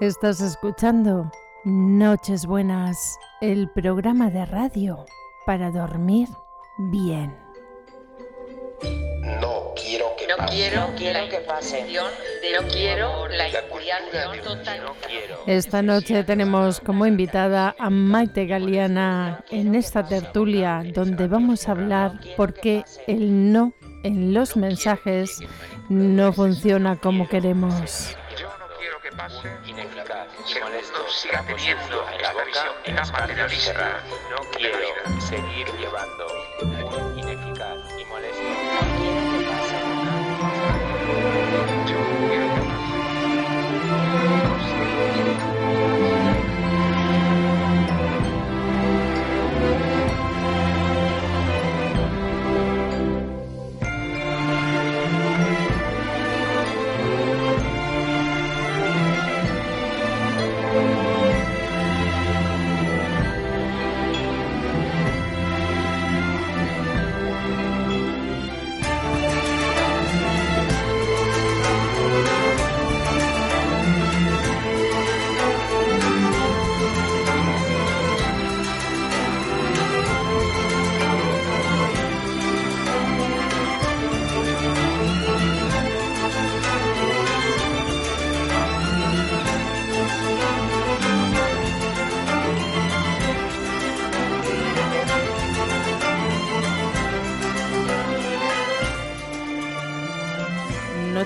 Estás escuchando Noches Buenas, el programa de radio para dormir bien. No quiero que No pase. quiero, No quiero que pase. No quiero la de- total. No quiero. Esta noche tenemos como invitada a Maite Galeana en esta tertulia donde vamos a hablar por qué el no en los mensajes no funciona como queremos. Que pase Ineficaz y molesto. siga teniendo en la boca, en materialista cerrados. No quiero seguir llevando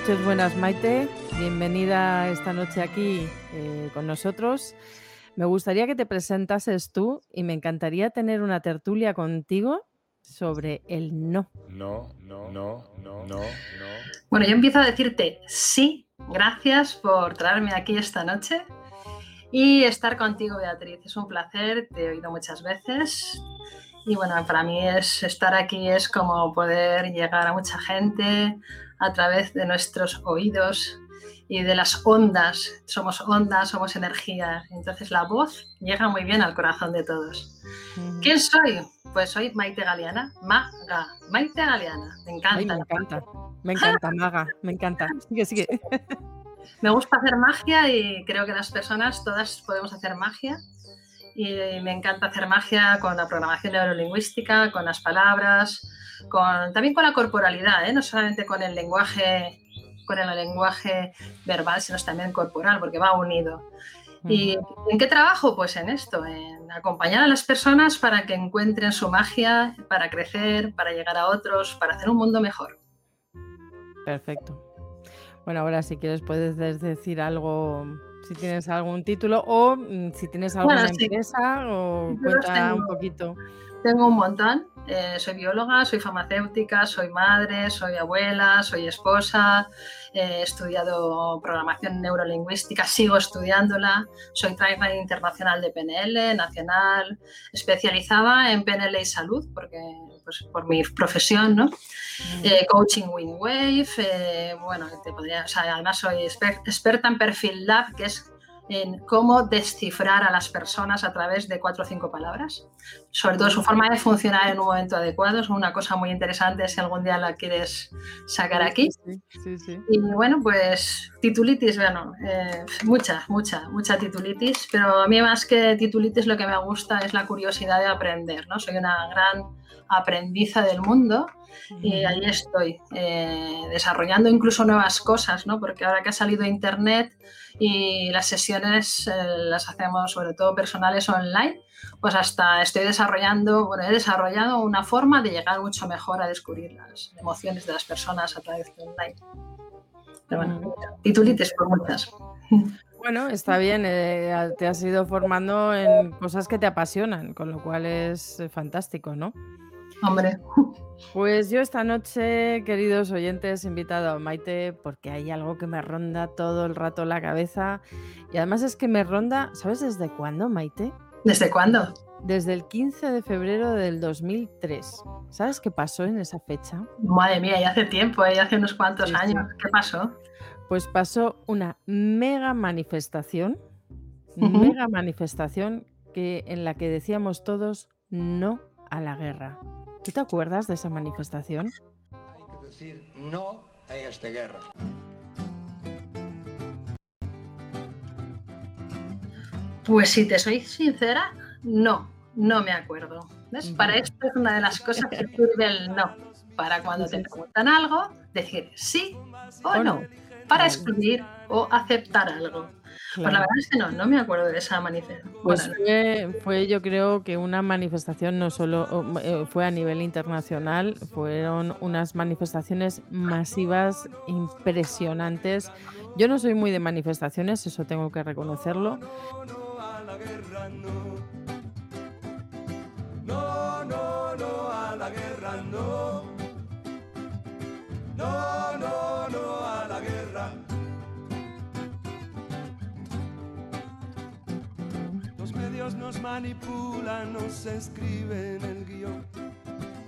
Noches buenas Maite, bienvenida esta noche aquí eh, con nosotros. Me gustaría que te presentases tú y me encantaría tener una tertulia contigo sobre el no. No, no, no, no, no, no. Bueno, yo empiezo a decirte sí, gracias por traerme aquí esta noche y estar contigo, Beatriz. Es un placer, te he oído muchas veces y bueno, para mí es estar aquí es como poder llegar a mucha gente a través de nuestros oídos y de las ondas. Somos ondas, somos energía. Entonces la voz llega muy bien al corazón de todos. ¿Quién soy? Pues soy Maite Galeana, Maga, Maite Galeana. Me encanta. Ay, me encanta, me encanta, Maga, me encanta. Sigue, sigue. Me gusta hacer magia y creo que las personas todas podemos hacer magia. Y me encanta hacer magia con la programación neurolingüística, con las palabras, con, también con la corporalidad, ¿eh? no solamente con el lenguaje, con el lenguaje verbal, sino también corporal, porque va unido. ¿Y en qué trabajo? Pues en esto, en acompañar a las personas para que encuentren su magia, para crecer, para llegar a otros, para hacer un mundo mejor. Perfecto. Bueno, ahora si quieres puedes des- decir algo, si tienes algún título o mm, si tienes alguna Bueno, sí. empresa o cuenta un poquito. Tengo un montón. Eh, soy bióloga, soy farmacéutica, soy madre, soy abuela, soy esposa, he estudiado programación neurolingüística, sigo estudiándola, soy trainer internacional de PNL, nacional, especializada en PNL y salud, porque pues, por mi profesión, ¿no? Eh, coaching Wingwave, eh, bueno, te podría, o sea, además soy exper- experta en Perfil Lab, que es en cómo descifrar a las personas a través de cuatro o cinco palabras. Sobre todo su forma de funcionar en un momento adecuado. Es una cosa muy interesante si algún día la quieres sacar aquí. Sí, sí, sí. Y bueno, pues titulitis, bueno, eh, mucha, mucha, mucha titulitis, pero a mí más que titulitis lo que me gusta es la curiosidad de aprender, ¿no? Soy una gran aprendiza del mundo y ahí estoy, eh, desarrollando incluso nuevas cosas, ¿no? Porque ahora que ha salido Internet y las sesiones eh, las hacemos sobre todo personales online, pues hasta estoy desarrollando, bueno, he desarrollado una forma de llegar mucho mejor a descubrir las emociones de las personas a través de online. Pero bueno, titulitis por muchas. Bueno, está bien, eh, te has ido formando en cosas que te apasionan, con lo cual es fantástico, ¿no? Hombre, Pues yo esta noche, queridos oyentes, he invitado a Maite porque hay algo que me ronda todo el rato la cabeza y además es que me ronda, ¿sabes desde cuándo, Maite? ¿desde cuándo? Desde el 15 de febrero del 2003. ¿Sabes qué pasó en esa fecha? Madre mía, ya hace tiempo, ¿eh? ya hace unos cuantos Sí, sí. años. ¿Qué pasó? Pues pasó una mega manifestación, mega manifestación que, en la que decíamos todos no a la guerra. ¿Tú te acuerdas de esa manifestación? Hay que decir no a esta guerra. Pues si te soy sincera, no, no me acuerdo. ¿Ves? Para esto es una de las cosas que sirve el no. Para cuando te preguntan algo, decir sí o, O no. Para Claro. excluir o aceptar algo. Pues la Claro. verdad es que no, no me acuerdo de esa manifestación. Pues fue, fue, yo creo que una manifestación no solo eh, fue a nivel internacional, fueron unas manifestaciones masivas impresionantes. Yo no soy muy de manifestaciones, eso tengo que reconocerlo, no a la guerra, no. No, no, no a la guerra, no. No, no, no a la guerra. Los medios nos manipulan, nos escriben el guion.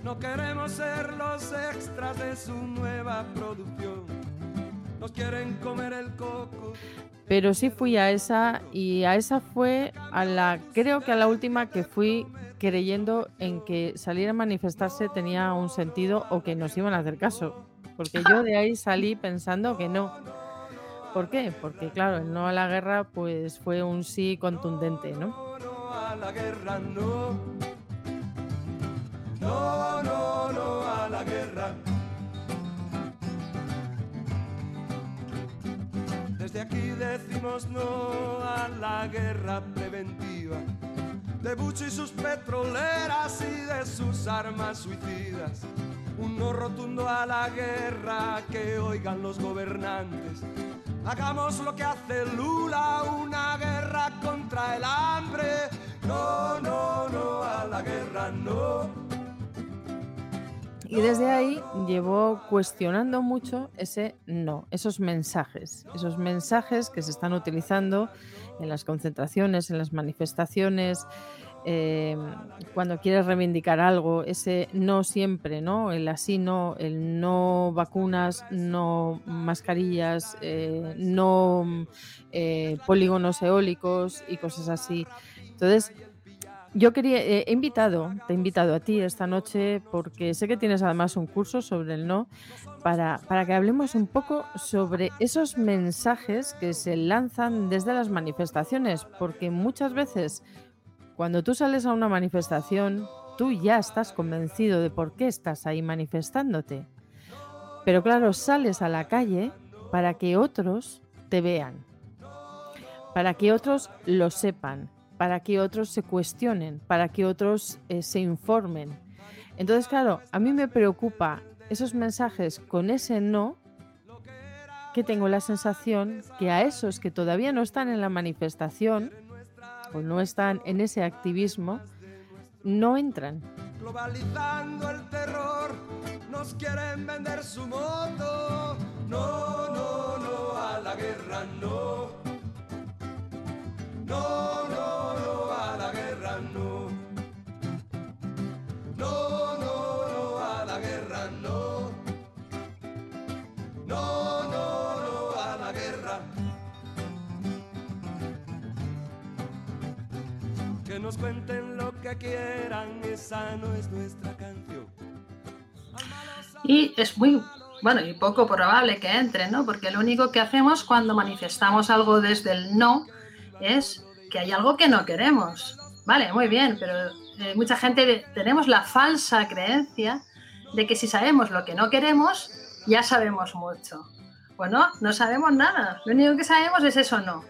No queremos ser los extras de su nueva producción. Nos quieren comer el coco. pero sí fui a esa y a esa fue a la, creo que a la última que fui creyendo en que salir a manifestarse tenía un sentido o que nos iban a hacer caso, porque yo de ahí salí pensando que no. ¿Por qué? Porque claro, el no a la guerra pues fue un sí contundente, ¿no? No, no a la guerra, no. No, no, no a la guerra. Desde aquí decimos no a la guerra preventiva. De Bush y sus petroleras y de sus armas suicidas. Un no rotundo a la guerra que oigan los gobernantes. Hagamos lo que hace Lula, una guerra contra el hambre. No, no, no a la guerra, no. Y desde ahí llevo cuestionando mucho ese no, esos mensajes, esos mensajes que se están utilizando en las concentraciones, en las manifestaciones, eh, cuando quieres reivindicar algo, ese no siempre, ¿no? El así no, el no vacunas, no mascarillas, eh, no eh, polígonos eólicos y cosas así. Entonces, yo quería, he invitado, te he invitado a ti esta noche porque sé que tienes además un curso sobre el no, para, para que hablemos un poco sobre esos mensajes que se lanzan desde las manifestaciones, porque muchas veces cuando tú sales a una manifestación, tú ya estás convencido de por qué estás ahí manifestándote. Pero claro, sales a la calle para que otros te vean, para que otros lo sepan, para que otros se cuestionen, para que otros eh, se informen. Entonces, claro, a mí me preocupa esos mensajes con ese no, que tengo la sensación que a esos que todavía no están en la manifestación o no están en ese activismo, no entran. Globalizando el terror, nos quieren vender su moto. No, no, no a la guerra. No, no, cuenten lo que quieran, esa no es nuestra canción. Y es muy, bueno, y poco probable que entre, ¿no? Porque lo único que hacemos cuando manifestamos algo desde el no es que hay algo que no queremos. Vale, muy bien, pero eh, mucha gente tenemos la falsa creencia de que si sabemos lo que no queremos, ya sabemos mucho. Bueno, no sabemos nada. Lo único que sabemos es eso no.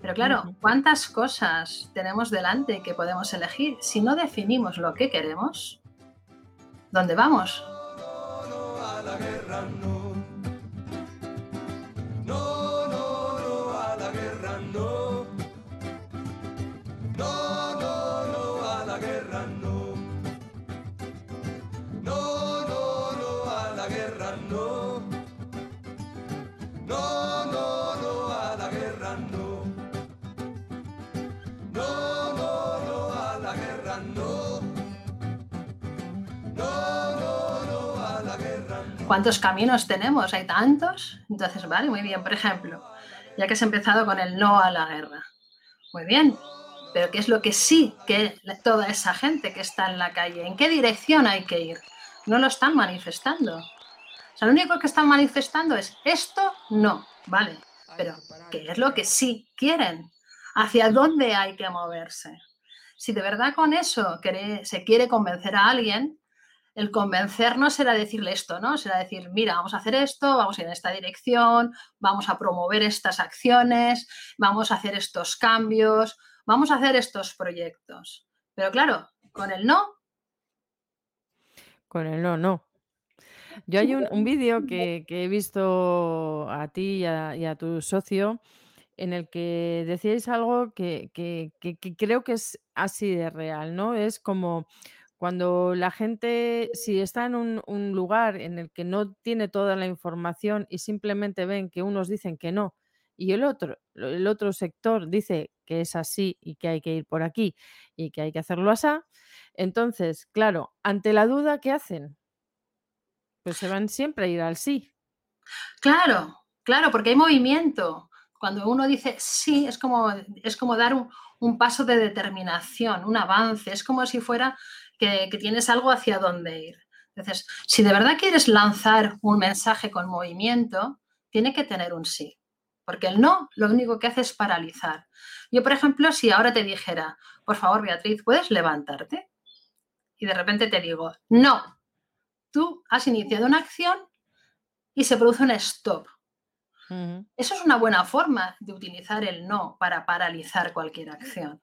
Pero claro. ¿cuántas cosas tenemos delante que podemos elegir? Si no definimos lo que queremos, ¿dónde vamos? no a la guerra, no. No, ¿Cuántos caminos tenemos? Hay tantos. Entonces, vale, muy bien. Por ejemplo, ya que has empezado con el no a la guerra. Muy bien. Pero ¿qué es lo que sí que toda esa gente que está en la calle? ¿En qué dirección hay que ir? No lo están manifestando. O sea, lo único que están manifestando es esto no, vale. Pero ¿qué es lo que sí quieren? hacia dónde hay que moverse. Si de verdad con eso se quiere convencer a alguien, el convencer no será decirle esto, ¿no? Será decir, mira, vamos a hacer esto, vamos a ir en esta dirección, vamos a promover estas acciones, vamos a hacer estos cambios, vamos a hacer estos proyectos. Pero claro, con el no. Con el no, no. Yo hay un, vídeo que, he visto a ti y a, tu socio en el que decíais algo que, que, creo que es así de real, ¿no? Es como cuando la gente, si está en un, lugar en el que no tiene toda la información y simplemente ven que unos dicen que no y el otro, el otro sector dice que es así y que hay que ir por aquí y que hay que hacerlo así, entonces, claro, ante la duda, ¿qué hacen? Pues se van siempre a ir al sí. Claro, claro, porque hay movimiento. Cuando uno dice sí, es como, es como dar un, paso de determinación, un avance, es como si fuera que, tienes algo hacia dónde ir. Entonces, si de verdad quieres lanzar un mensaje con movimiento, tiene que tener un sí. Porque el no lo único que hace es paralizar. Yo, por ejemplo, si ahora te dijera, por favor, Beatriz, ¿puedes levantarte? Y de repente te digo, no, tú has iniciado una acción y se produce un stop. Eso es una buena forma de utilizar el no para paralizar cualquier acción.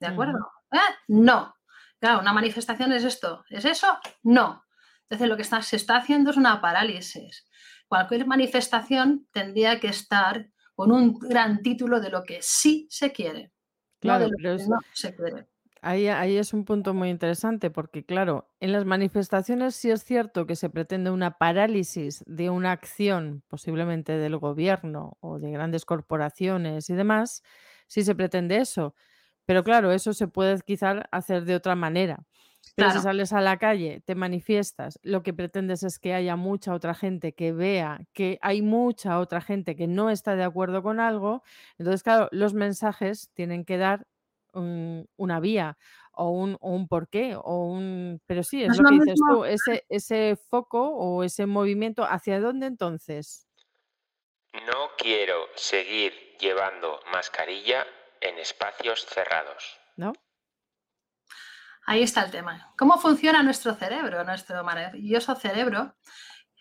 ¿De acuerdo? ¿Eh? No. Claro, una manifestación es esto, ¿es eso? No. Entonces lo que se está haciendo es una parálisis. Cualquier manifestación tendría que estar con un gran título de lo que sí se quiere, claro, no de lo que no se quiere. Ahí, ahí es un punto muy interesante porque, claro, en las manifestaciones sí es cierto que se pretende una parálisis de una acción, posiblemente del gobierno o de grandes corporaciones y demás, sí se pretende eso. Pero claro, eso se puede quizás hacer de otra manera. Pero si sales a la calle, te manifiestas, lo que pretendes es que haya mucha otra gente que vea que hay mucha otra gente que no está de acuerdo con algo, entonces, claro, los mensajes tienen que dar una vía o un, o un porqué, o un... Pero sí, es, lo, que dices tú, ese, ese foco o ese movimiento, ¿hacia dónde entonces? No quiero seguir llevando mascarilla en espacios cerrados. ¿No? Ahí está el tema. ¿Cómo funciona nuestro cerebro? Nuestro maravilloso cerebro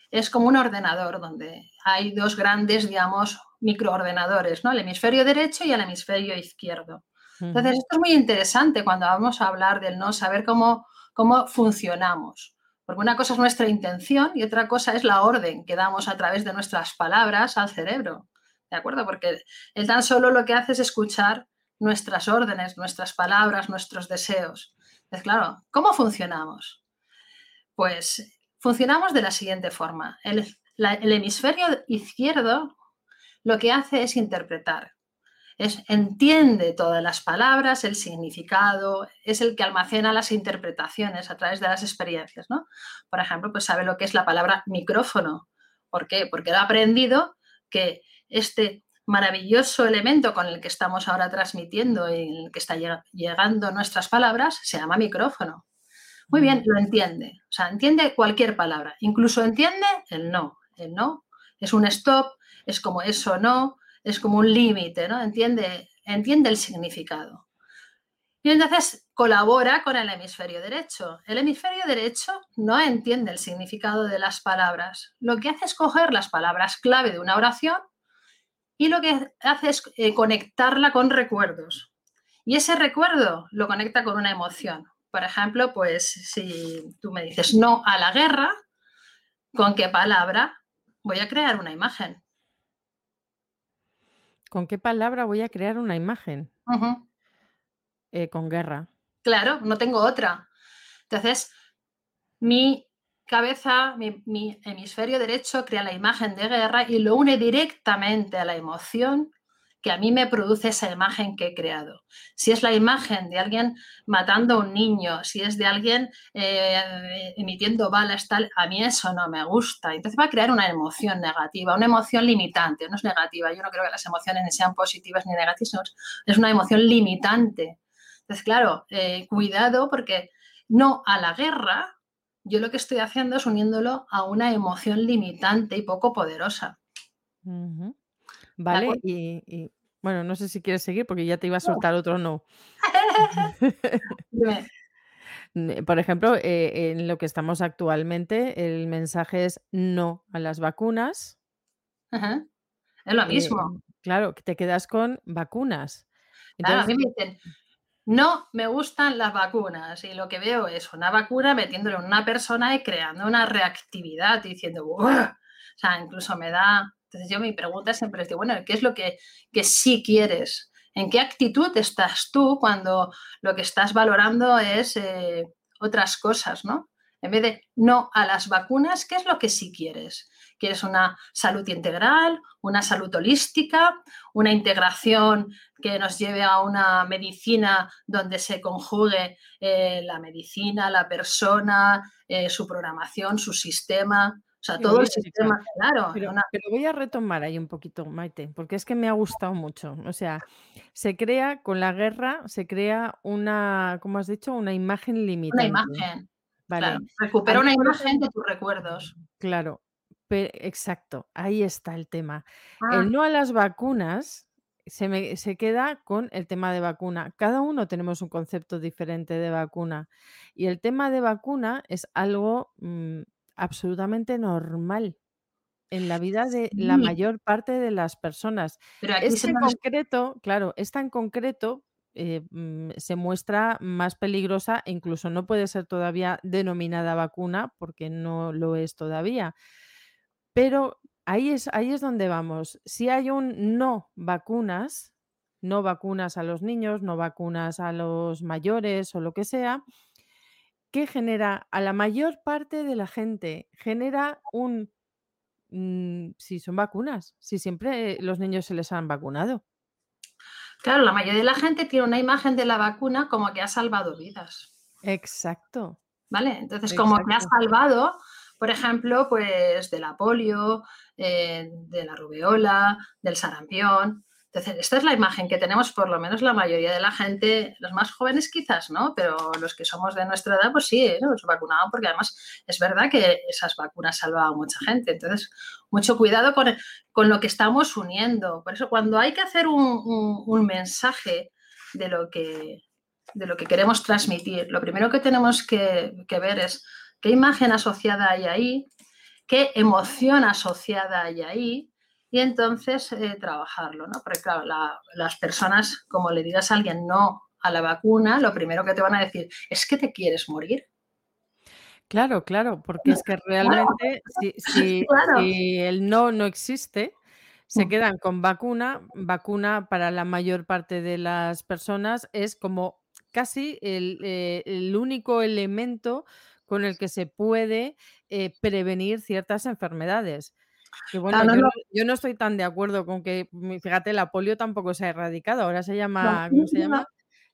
es como un ordenador donde hay dos grandes, digamos, microordenadores, ¿no? El hemisferio derecho y el hemisferio izquierdo. Entonces, esto es muy interesante cuando vamos a hablar del no, saber cómo, cómo funcionamos. Porque una cosa es nuestra intención y otra cosa es la orden que damos a través de nuestras palabras al cerebro. ¿De acuerdo? Porque él tan solo lo que hace es escuchar nuestras órdenes, nuestras palabras, nuestros deseos. Es claro, ¿cómo funcionamos? Pues funcionamos de la siguiente forma. El, el hemisferio izquierdo lo que hace es interpretar. Es, entiende todas las palabras, el significado, es el que almacena las interpretaciones a través de las experiencias, ¿no? Por ejemplo, pues sabe lo que es la palabra micrófono. ¿Por qué? Porque ha aprendido que este maravilloso elemento con el que estamos ahora transmitiendo y el que está llegando nuestras palabras se llama micrófono. Muy bien, lo entiende. O sea, entiende cualquier palabra. Incluso entiende el no. El no es un stop, es como eso no, es como un límite, ¿no? Entiende, entiende el significado. Y entonces colabora con el hemisferio derecho. El hemisferio derecho no entiende el significado de las palabras. Lo que hace es coger las palabras clave de una oración y lo que hace es eh, conectarla con recuerdos. Y ese recuerdo lo conecta con una emoción. Por ejemplo, pues si tú me dices no a la guerra, ¿con qué palabra voy a crear una imagen? ¿Con qué palabra voy a crear una imagen? Eh, con guerra. Claro, no tengo otra. Entonces, mi cabeza, mi, hemisferio derecho crea la imagen de guerra y lo une directamente a la emoción que a mí me produce esa imagen que he creado. Si es la imagen de alguien matando a un niño, si es de alguien eh, emitiendo balas, tal, a mí eso no me gusta. Entonces va a crear una emoción negativa, una emoción limitante, no es negativa. Yo no creo que las emociones ni sean positivas ni negativas, es una emoción limitante. Entonces, claro, eh, cuidado porque no a la guerra, yo lo que estoy haciendo es uniéndolo a una emoción limitante y poco poderosa. Vale, y, Bueno, no sé si quieres seguir porque ya te iba a soltar otro no. Por ejemplo, eh, en lo que estamos actualmente, el mensaje es no a las vacunas. Ajá. Es lo eh, mismo. claro, que te quedas con vacunas. Claro, a mí me dicen, no me gustan las vacunas. Y lo que veo es una vacuna metiéndole en una persona y creando una reactividad, diciendo, "Buah". o sea, incluso me da. Entonces, yo mi pregunta siempre es, bueno, ¿qué es lo que, que sí quieres? ¿En qué actitud estás tú cuando lo que estás valorando es eh, otras cosas, ¿no? En vez de no a las vacunas, ¿qué es lo que sí quieres? ¿Quieres una salud integral, una salud holística, una integración que nos lleve a una medicina donde se conjugue eh, la medicina, la persona, eh, su programación, su sistema, o sea, todo el sistema, claro. Pero, una- pero voy a retomar ahí un poquito, Maite, porque es que me ha gustado mucho. O sea, se crea con la guerra, se crea una, como has dicho, una imagen una limitante. imagen, Vale. claro. Recupera una imagen de tus recuerdos. claro, exacto, ahí está el tema. Ah, El no a las vacunas se, me, se queda con el tema de vacuna. Cada uno tenemos un concepto diferente de vacuna. Y el tema de vacuna es algo mm, absolutamente normal en la vida de la sí, mayor parte de las personas. pero aquí se Este en nos... concreto, claro, esta en concreto eh, mm, se muestra más peligrosa e incluso no puede ser todavía denominada vacuna porque no lo es todavía. Pero ahí es, ahí es donde vamos. Si hay un no vacunas, no vacunas a los niños, no vacunas a los mayores o lo que sea, ¿qué genera a la mayor parte de la gente? Genera un Mm, si son vacunas, si siempre los niños se les han vacunado. Claro, la mayoría de la gente tiene una imagen de la vacuna como que ha salvado vidas. Exacto, ¿Vale? Entonces, como que ha salvado, por ejemplo, pues de la polio, eh, de la rubeola, del sarampión. Entonces, esta es la imagen que tenemos, por lo menos la mayoría de la gente, los más jóvenes quizás, ¿no? Pero los que somos de nuestra edad, pues sí, ¿eh? nos vacunaban porque además es verdad que esas vacunas salvaban a mucha gente. Entonces, mucho cuidado con, con lo que estamos uniendo. Por eso, cuando hay que hacer un, un, un mensaje de lo que de lo que queremos transmitir. Lo primero que tenemos que, que, ver es qué imagen asociada hay ahí, qué emoción asociada hay ahí, y entonces eh, trabajarlo, ¿no? Porque claro, la, las personas, como le digas a alguien no a la vacuna, lo primero que te van a decir es que te quieres morir. Claro, claro, porque es que realmente si, si, Claro. si el no no existe, se Mm. quedan con vacuna. Vacuna para la mayor parte de las personas es como casi el, eh, el único elemento con el que se puede eh, prevenir ciertas enfermedades. Que bueno, Claro, no, yo, no. no, yo no estoy tan de acuerdo con que, mm, fíjate, la polio tampoco se ha erradicado, ahora se llama, ¿cómo se llama?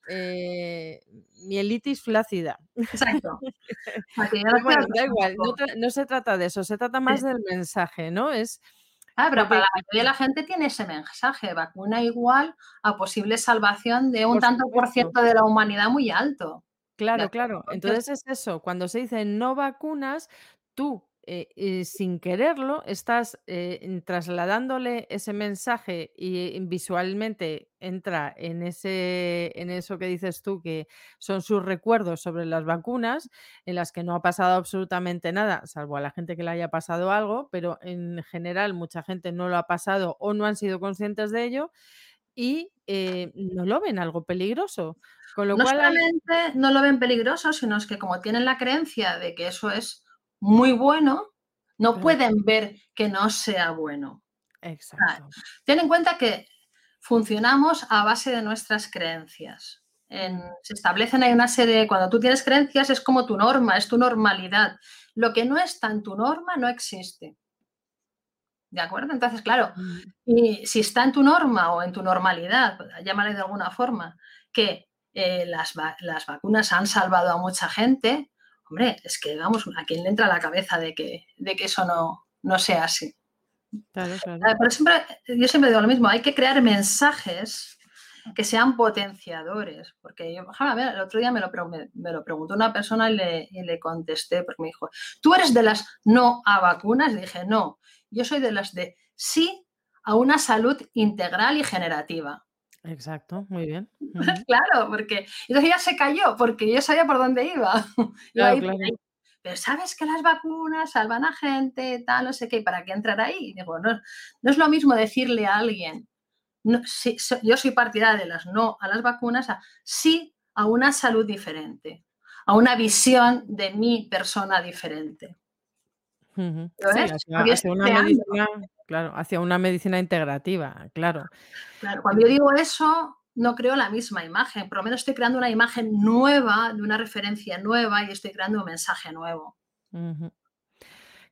Eh, mielitis flácida. Exacto. Bueno, queda da igual, no, se trata de eso, se trata más del mensaje, ¿no? Es Ah, pero para la mayoría de la gente tiene ese mensaje, vacuna igual a posible salvación de un por tanto por ciento de la humanidad muy alto. ¿De claro, claro. Entonces, es eso, cuando se dice no vacunas, tú eh, eh, sin quererlo estás eh, trasladándole ese mensaje y visualmente entra en ese, en eso que dices tú, que son sus recuerdos sobre las vacunas, en las que no ha pasado absolutamente nada, salvo a la gente que le haya pasado algo, pero en general mucha gente no lo ha pasado o no han sido conscientes de ello y eh, no lo ven algo peligroso. Con lo no cual hay, solamente no lo ven peligroso, sino es que como tienen la creencia de que eso es muy bueno, no claro, pueden ver que no sea bueno. Exacto. Ten en cuenta que funcionamos a base de nuestras creencias. En- se establecen ahí una serie, cuando tú tienes creencias es como tu norma, es tu normalidad. Lo que no está en tu norma no existe. ¿De acuerdo? Entonces, claro, mm, y si está en tu norma o en tu normalidad, llámale de alguna forma, que eh, las, va- las vacunas han salvado a mucha gente, hombre, es que vamos, a quién le entra a la cabeza de que, de que eso no, no sea así. Claro, claro. Eh, Pero siempre, yo siempre digo lo mismo, hay que crear mensajes que sean potenciadores, porque yo, a ver, el otro día me lo, me lo preguntó una persona y le, y le contesté, porque me dijo, ¿tú eres de las no a vacunas? Y dije, no, yo soy de las de sí a una salud integral y generativa. Exacto, muy bien. Claro, porque entonces ya se cayó, porque yo sabía por dónde iba. Claro, claro. ahí. Pero sabes que las vacunas salvan a gente, tal, no sé qué, ¿y para qué entrar ahí? Y digo, no, no es lo mismo decirle a alguien, no, sí, so- yo soy partidaria de las no a las vacunas, a sí a una salud diferente, a una visión de mi persona diferente. Hacia, una medicina, claro, hacia una medicina integrativa, claro. Claro, cuando yo digo eso, no creo la misma imagen, por lo menos estoy creando una imagen nueva, de una referencia nueva y estoy creando un mensaje nuevo.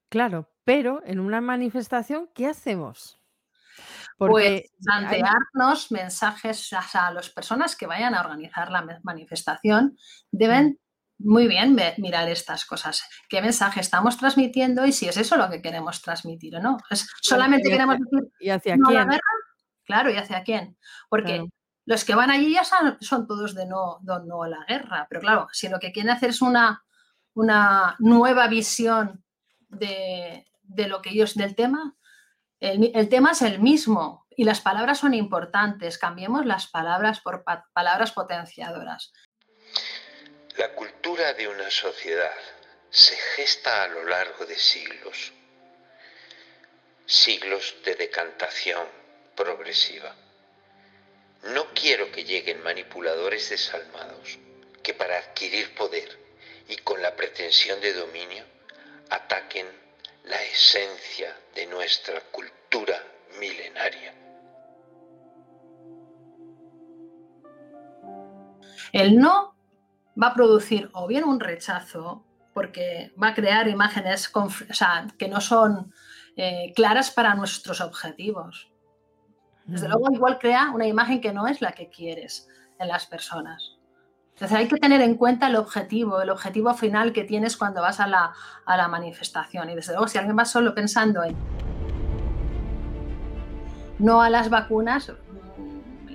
Claro, pero en una manifestación, ¿qué hacemos? Pues Porque hay plantearnos mensajes o sea, a las personas que vayan a organizar la manifestación, deben muy bien mirar estas cosas. ¿Qué mensaje estamos transmitiendo y si es eso lo que queremos transmitir o no? ¿Es claro, solamente ¿y queremos decir y hacia no la quién? guerra? Claro, ¿y hacia quién? Porque Claro. los que van allí ya son, son todos de no, de no a la guerra, pero claro, si lo que quieren hacer es una, una nueva visión de, de lo que ellos, del tema, el, tema es el mismo y las palabras son importantes. Cambiemos las palabras por pa- palabras potenciadoras. La cultura de una sociedad se gesta a lo largo de siglos, siglos de decantación progresiva. No quiero que lleguen manipuladores desalmados que para adquirir poder y con la pretensión de dominio ataquen la esencia de nuestra cultura milenaria. El no va a producir o bien un rechazo, porque va a crear imágenes o sea, que no son eh, claras para nuestros objetivos. Desde Ujú. luego, igual crea una imagen que no es la que quieres en las personas. Entonces hay que tener en cuenta el objetivo, el objetivo final que tienes cuando vas a la, a la manifestación. Y desde luego, si alguien va solo pensando en no a las vacunas, mm,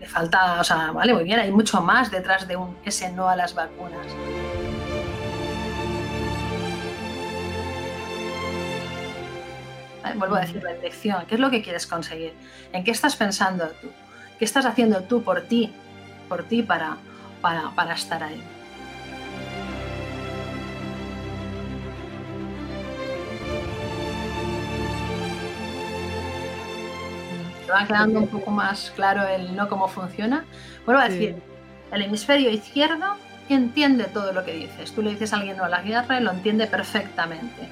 le falta, o sea, vale, muy bien, hay mucho más detrás de un, ese no a las vacunas. Vuelvo a decir la dirección. ¿Qué es lo que quieres conseguir? ¿En qué estás pensando tú? ¿Qué estás haciendo tú por ti? Por ti para, para, para estar ahí. ¿Te va quedando un poco más claro el no cómo funciona? Vuelvo a Sí. decir, el hemisferio izquierdo entiende todo lo que dices. Tú le dices a alguien no a la guerra y lo entiende perfectamente.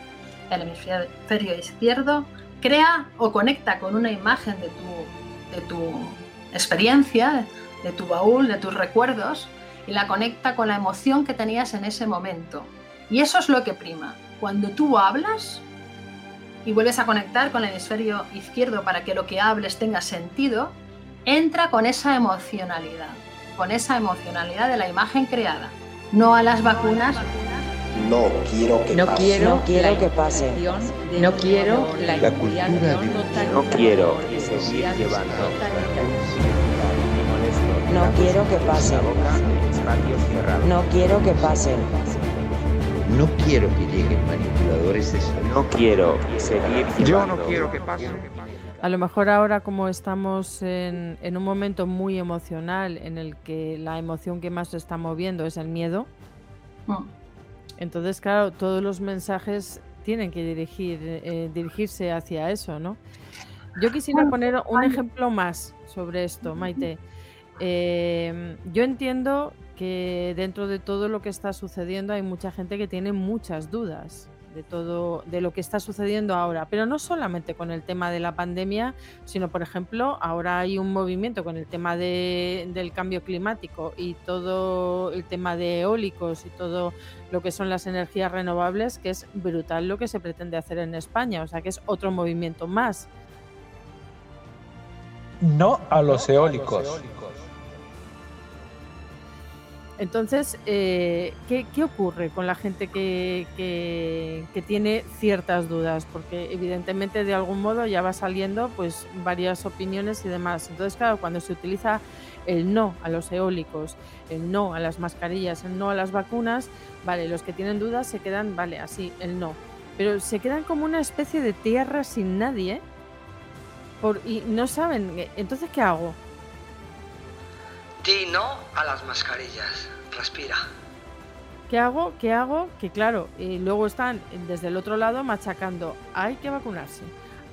El hemisferio izquierdo crea o conecta con una imagen de tu, de tu experiencia, de tu baúl, de tus recuerdos, y la conecta con la emoción que tenías en ese momento. Y eso es lo que prima. Cuando tú hablas y vuelves a conectar con el hemisferio izquierdo para que lo que hables tenga sentido, entra con esa emocionalidad, con esa emocionalidad de la imagen creada. No a las vacunas, No quiero que No pase. quiero, No quiero la que pase. No quiero la orden cultura de- No quiero que seguir llevando. No quiero que pase. No quiero que pase. No quiero que lleguen manipuladores desalmados. No quiero seguir Yo no quiero que pase. A lo mejor ahora como estamos en, en un momento muy emocional en el que la emoción que más se está moviendo es el miedo, mm, entonces claro, todos los mensajes tienen que dirigir, eh, dirigirse hacia eso, ¿no? Yo quisiera poner un ejemplo más sobre esto, Maite. Eh, yo entiendo que dentro de todo lo que está sucediendo hay mucha gente que tiene muchas dudas de todo de lo que está sucediendo ahora, pero no solamente con el tema de la pandemia, sino por ejemplo, ahora hay un movimiento con el tema de- del cambio climático y todo el tema de eólicos y todo lo que son las energías renovables, que es brutal lo que se pretende hacer en España, o sea que es otro movimiento más. No a los eólicos. Entonces, eh, ¿qué, ocurre con la gente que, que- que tiene ciertas dudas? Porque evidentemente de algún modo ya va saliendo pues varias opiniones y demás. Entonces, claro, cuando se utiliza el no a los eólicos, el no a las mascarillas, el no a las vacunas, vale, los que tienen dudas se quedan, vale, así, el no. Pero se quedan como una especie de tierra sin nadie por, y no saben, eh, entonces, ¿qué hago? Di no a las mascarillas. Respira. ¿Qué hago? ¿Qué hago? Que claro, y luego están desde el otro lado machacando. Hay que vacunarse.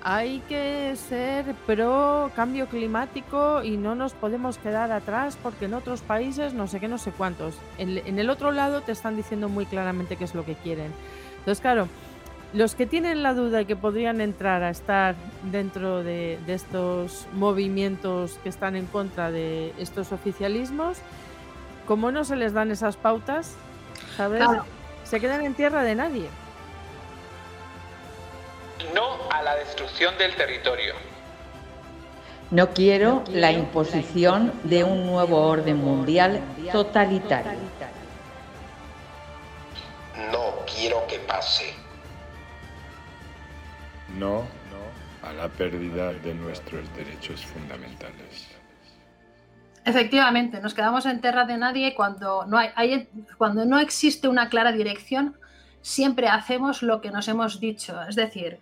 Hay que ser pro cambio climático y no nos podemos quedar atrás porque en otros países no sé qué, no sé cuántos. En, en el otro lado te están diciendo muy claramente qué es lo que quieren. Entonces, claro, los que tienen la duda y que podrían entrar a estar dentro de, de estos movimientos que están en contra de estos oficialismos, como no se les dan esas pautas, ¿sabes? Claro. Se quedan en tierra de nadie. No a la destrucción del territorio. No quiero la imposición de un nuevo orden mundial totalitario. No quiero que pase. No a la pérdida de nuestros derechos fundamentales. Efectivamente, nos quedamos en tierra de nadie cuando no, hay, cuando no existe una clara dirección, siempre hacemos lo que nos hemos dicho. Es decir,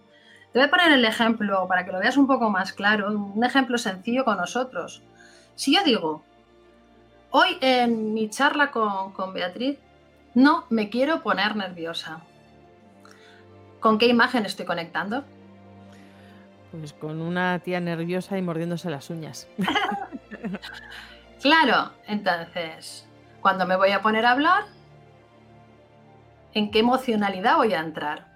te voy a poner el ejemplo para que lo veas un poco más claro, un ejemplo sencillo con nosotros. Si yo digo, hoy en mi charla con, con Beatriz, no me quiero poner nerviosa. ¿Con qué imagen estoy conectando? Pues con una tía nerviosa y mordiéndose las uñas. Claro, entonces, cuando me voy a poner a hablar, ¿en qué emocionalidad voy a entrar?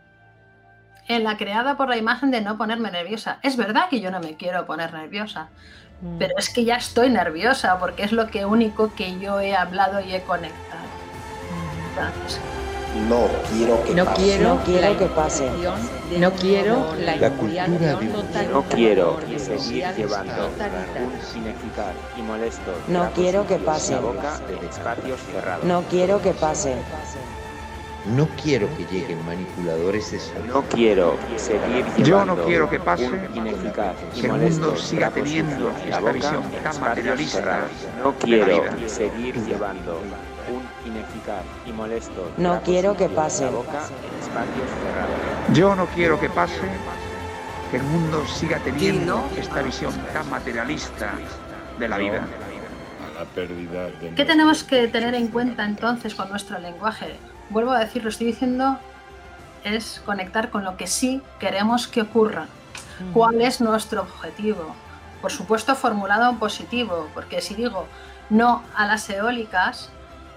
En la creada por la imagen de no ponerme nerviosa. Es verdad que yo no me quiero poner nerviosa, Mm. pero es que ya estoy nerviosa porque es lo que único que yo he hablado y he conectado. Entonces, No quiero que No pase. quiero, No quiero la que pase. No quiero la La cultura de. No quiero seguir llevando un ineficaz y molesto No quiero que pase. boca de espacios cerrados. No quiero que pase. No quiero que lleguen manipuladores de salud. No quiero seguir Yo no quiero que pase ineficaz y que el molesto mundo siga teniendo esta visión tan materialista. No quiero seguir llevando y molesto No quiero que pase. boca en espacios cerrados. Yo no quiero que pase que el mundo siga teniendo esta visión tan materialista de la vida. ¿Qué tenemos que tener en cuenta entonces con nuestro lenguaje? Vuelvo a decir, lo estoy diciendo, es conectar con lo que sí queremos que ocurra. ¿Cuál es nuestro objetivo? Por supuesto, formulado en positivo, porque si digo no a las eólicas,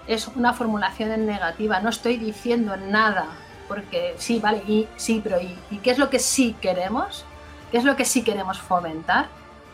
es una formulación en negativa, no estoy diciendo nada, porque sí, vale, y sí, pero ¿y, y qué es lo que sí queremos? ¿Qué es lo que sí queremos fomentar?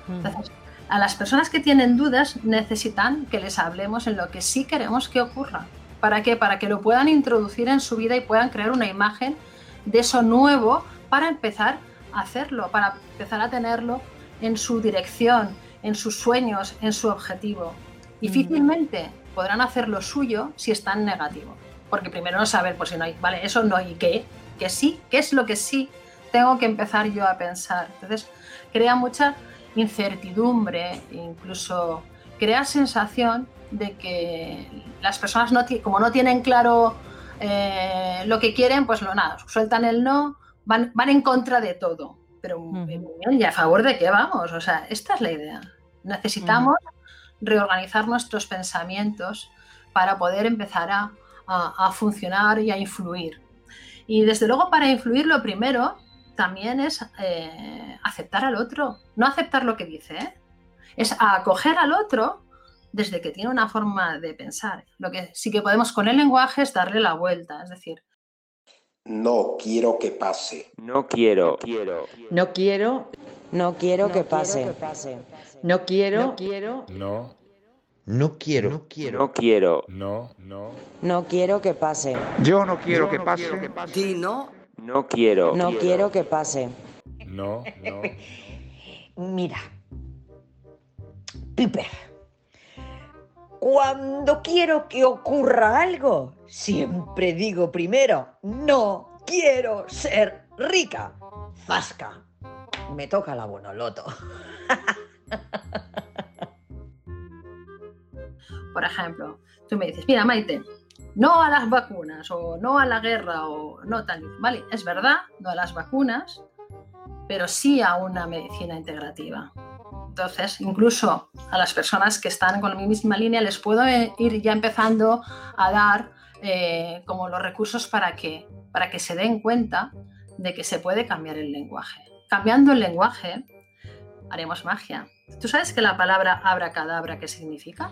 Entonces, a las personas que tienen dudas necesitan que les hablemos en lo que sí queremos que ocurra. ¿Para qué? Para que lo puedan introducir en su vida y puedan crear una imagen de eso nuevo para empezar a hacerlo, para empezar a tenerlo en su dirección, en sus sueños, en su objetivo. Difícilmente podrán hacer lo suyo si están negativo. Porque primero no saber, pues si no hay, vale, eso no, ¿y qué? Que sí, ¿qué es lo que sí tengo que empezar yo a pensar? Entonces, crea mucha incertidumbre, incluso crea sensación de que las personas, no como no tienen claro eh, lo que quieren, pues lo nada, sueltan el no, van, van en contra de todo. Pero bien, ¿y a favor de qué vamos? O sea, esta es la idea. Necesitamos reorganizar nuestros pensamientos para poder empezar a, a- a funcionar y a influir. Y desde luego para influir lo primero también es eh, aceptar al otro, no aceptar lo que dice, ¿eh? es acoger al otro desde que tiene una forma de pensar. Lo que sí que podemos con el lenguaje es darle la vuelta, es decir, No quiero que pase. No quiero, quiero. No quiero, No quiero que pase. No quiero, quiero, No, No quiero, no quiero, No quiero. no, no. No quiero que pase. Yo no quiero que pase Di no No quiero. No quiero que pase. No, no. Mira, Piper, cuando quiero que ocurra algo, siempre digo primero, no quiero ser rica. Zasca, me toca la bonoloto. por ejemplo, tú me dices, mira Maite, no a las vacunas o no a la guerra o no tal, vale, es verdad, no a las vacunas, pero sí a una medicina integrativa. Entonces, incluso a las personas que están con mi misma línea les puedo eh, ir ya empezando a dar eh, como los recursos para que, para que se den cuenta de que se puede cambiar el lenguaje. Cambiando el lenguaje, haremos magia. ¿Tú sabes que la palabra abracadabra qué significa?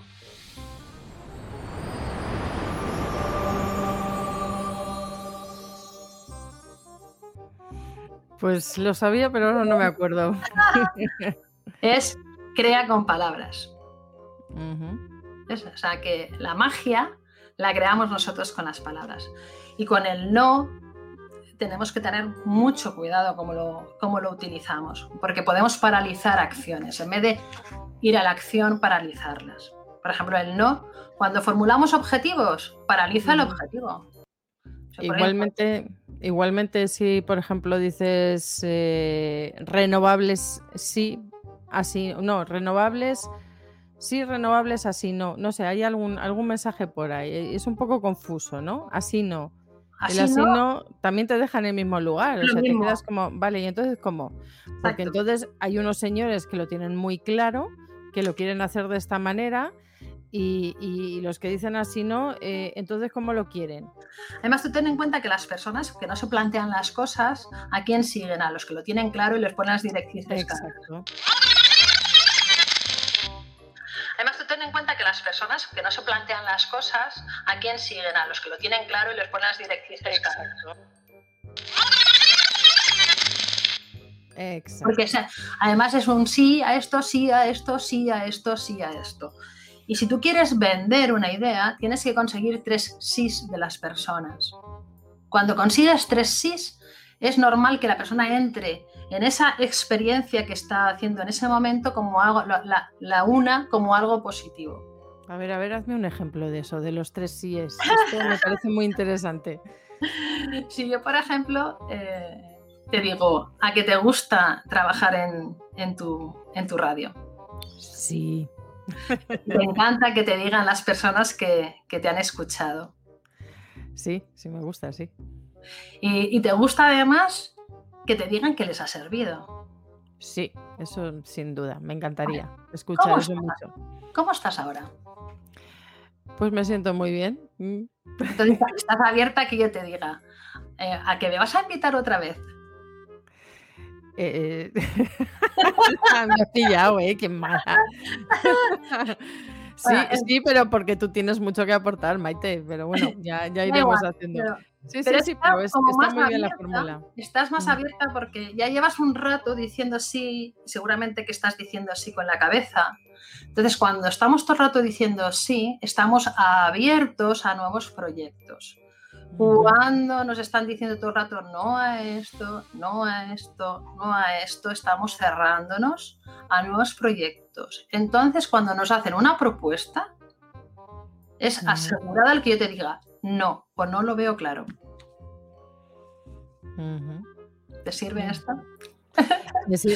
Pues lo sabía, pero ahora no me acuerdo. es crea con palabras. Es- o sea que la magia la creamos nosotros con las palabras. Y con el no tenemos que tener mucho cuidado cómo lo, cómo lo utilizamos, porque podemos paralizar acciones. En vez de ir a la acción, paralizarlas. Por ejemplo, el no, cuando formulamos objetivos, paraliza el objetivo. O sea, por ejemplo, Igualmente, igualmente si, por ejemplo, dices eh, renovables sí, así, no, renovables sí, renovables así no. No sé, hay algún, algún mensaje por ahí. Es un poco confuso, ¿no? Así no. Así el así no. no, también te deja en el mismo lugar. O sea, mismo. te quedas como, vale, ¿y entonces cómo? Porque Exacto. entonces hay unos señores que lo tienen muy claro, que lo quieren hacer de esta manera. Y, y los que dicen así no, eh, entonces ¿cómo lo quieren? Además, tú ten en cuenta que las personas que no se plantean las cosas, ¿a quién siguen? A los que lo tienen claro y les ponen las directrices claras. Además, tú ten en cuenta que las personas que no se plantean las cosas, ¿a quién siguen? A los que lo tienen claro y les ponen las directrices claras. Exacto. Porque además es un sí a esto, sí a esto, sí a esto, sí a esto. Y si tú quieres vender una idea, tienes que conseguir tres sís de las personas. Cuando consigues tres sís, es normal que la persona entre en esa experiencia que está haciendo en ese momento como algo, la, una como algo positivo. A ver, a ver, hazme un ejemplo de eso, de los tres síes. Esto me parece muy interesante. Si yo, por ejemplo, eh, te digo a que te gusta trabajar en, en tu, en tu radio, Sí. me encanta que te digan las personas que, que te han escuchado. Sí, sí me gusta, sí. Y, y te gusta además que te digan que les ha servido. Sí, eso sin duda, me encantaría escuchar ¿Cómo eso mucho. ¿Cómo estás ahora? Pues me siento muy bien. mm. Entonces estás abierta a que yo te diga, eh, a que me vas a invitar otra vez. Eh, me has pillado, ¿eh? Qué mala. Sí, sí, pero porque tú tienes mucho que aportar, Maite. Pero bueno, ya, ya iremos igual, haciendo. pero- Sí, sí, pero sí, pero es- está muy bien la abierta, fórmula. Estás más Mm. abierta porque ya llevas un rato diciendo sí, seguramente que estás diciendo sí con la cabeza. Entonces, cuando estamos todo el rato diciendo sí, estamos abiertos a nuevos proyectos. Cuando nos están diciendo todo el rato no a esto, no a esto, no a esto, estamos cerrándonos a nuevos proyectos. Entonces, cuando nos hacen una propuesta, es asegurada el que yo te diga no o no lo veo claro. ¿Te sirve esto?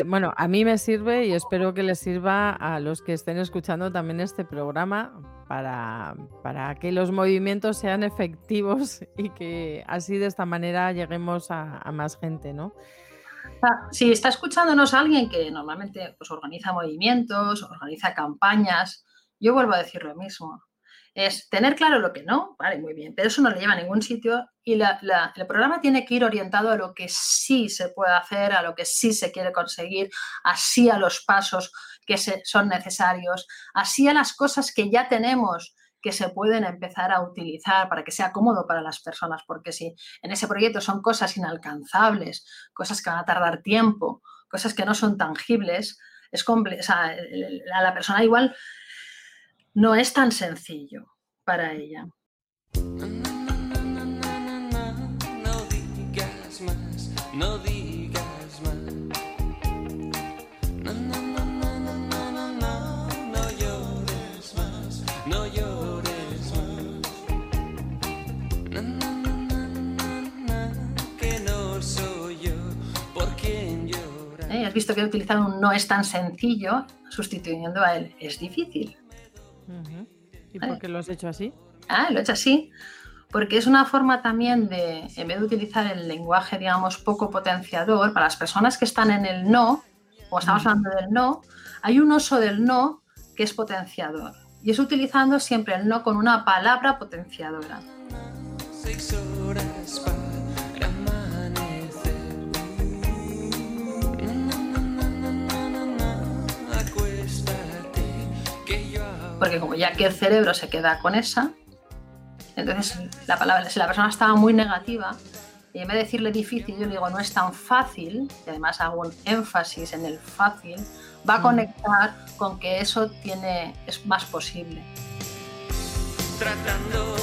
Bueno, a mí me sirve y espero que les sirva a los que estén escuchando también este programa para, para que los movimientos sean efectivos y que así de esta manera lleguemos a, más gente, ¿no? Sea, Si está escuchándonos alguien que normalmente pues, organiza movimientos, organiza campañas, yo vuelvo a decir lo mismo. Es tener claro lo que no, vale, muy bien, pero eso no le lleva a ningún sitio y la- el programa tiene que ir orientado a lo que sí se puede hacer, a lo que sí se quiere conseguir, así a los pasos que se- son necesarios, así a las cosas que ya tenemos que se pueden empezar a utilizar para que sea cómodo para las personas, porque si en ese proyecto son cosas inalcanzables, cosas que van a tardar tiempo, cosas que no son tangibles, es o sea, a la persona igual no es tan sencillo para ella. ¿Eh? Has visto que he utilizado un no es tan sencillo sustituyendo a él. Es difícil. ¿Y Vale. por qué lo has hecho así? Ah, lo he hecho así. Porque es una forma también de, en vez de utilizar el lenguaje, digamos, poco potenciador, para las personas que están en el no, como estamos hablando del no, hay un uso del no que es potenciador. Y es utilizando siempre el no con una palabra potenciadora. Seis horas para Porque como ya que el cerebro se queda con esa, entonces la palabra, si la persona estaba muy negativa, y en vez de decirle difícil, yo le digo no es tan fácil, y además hago un énfasis en el fácil, va a Mm. conectar con que eso tiene, es más posible. tratando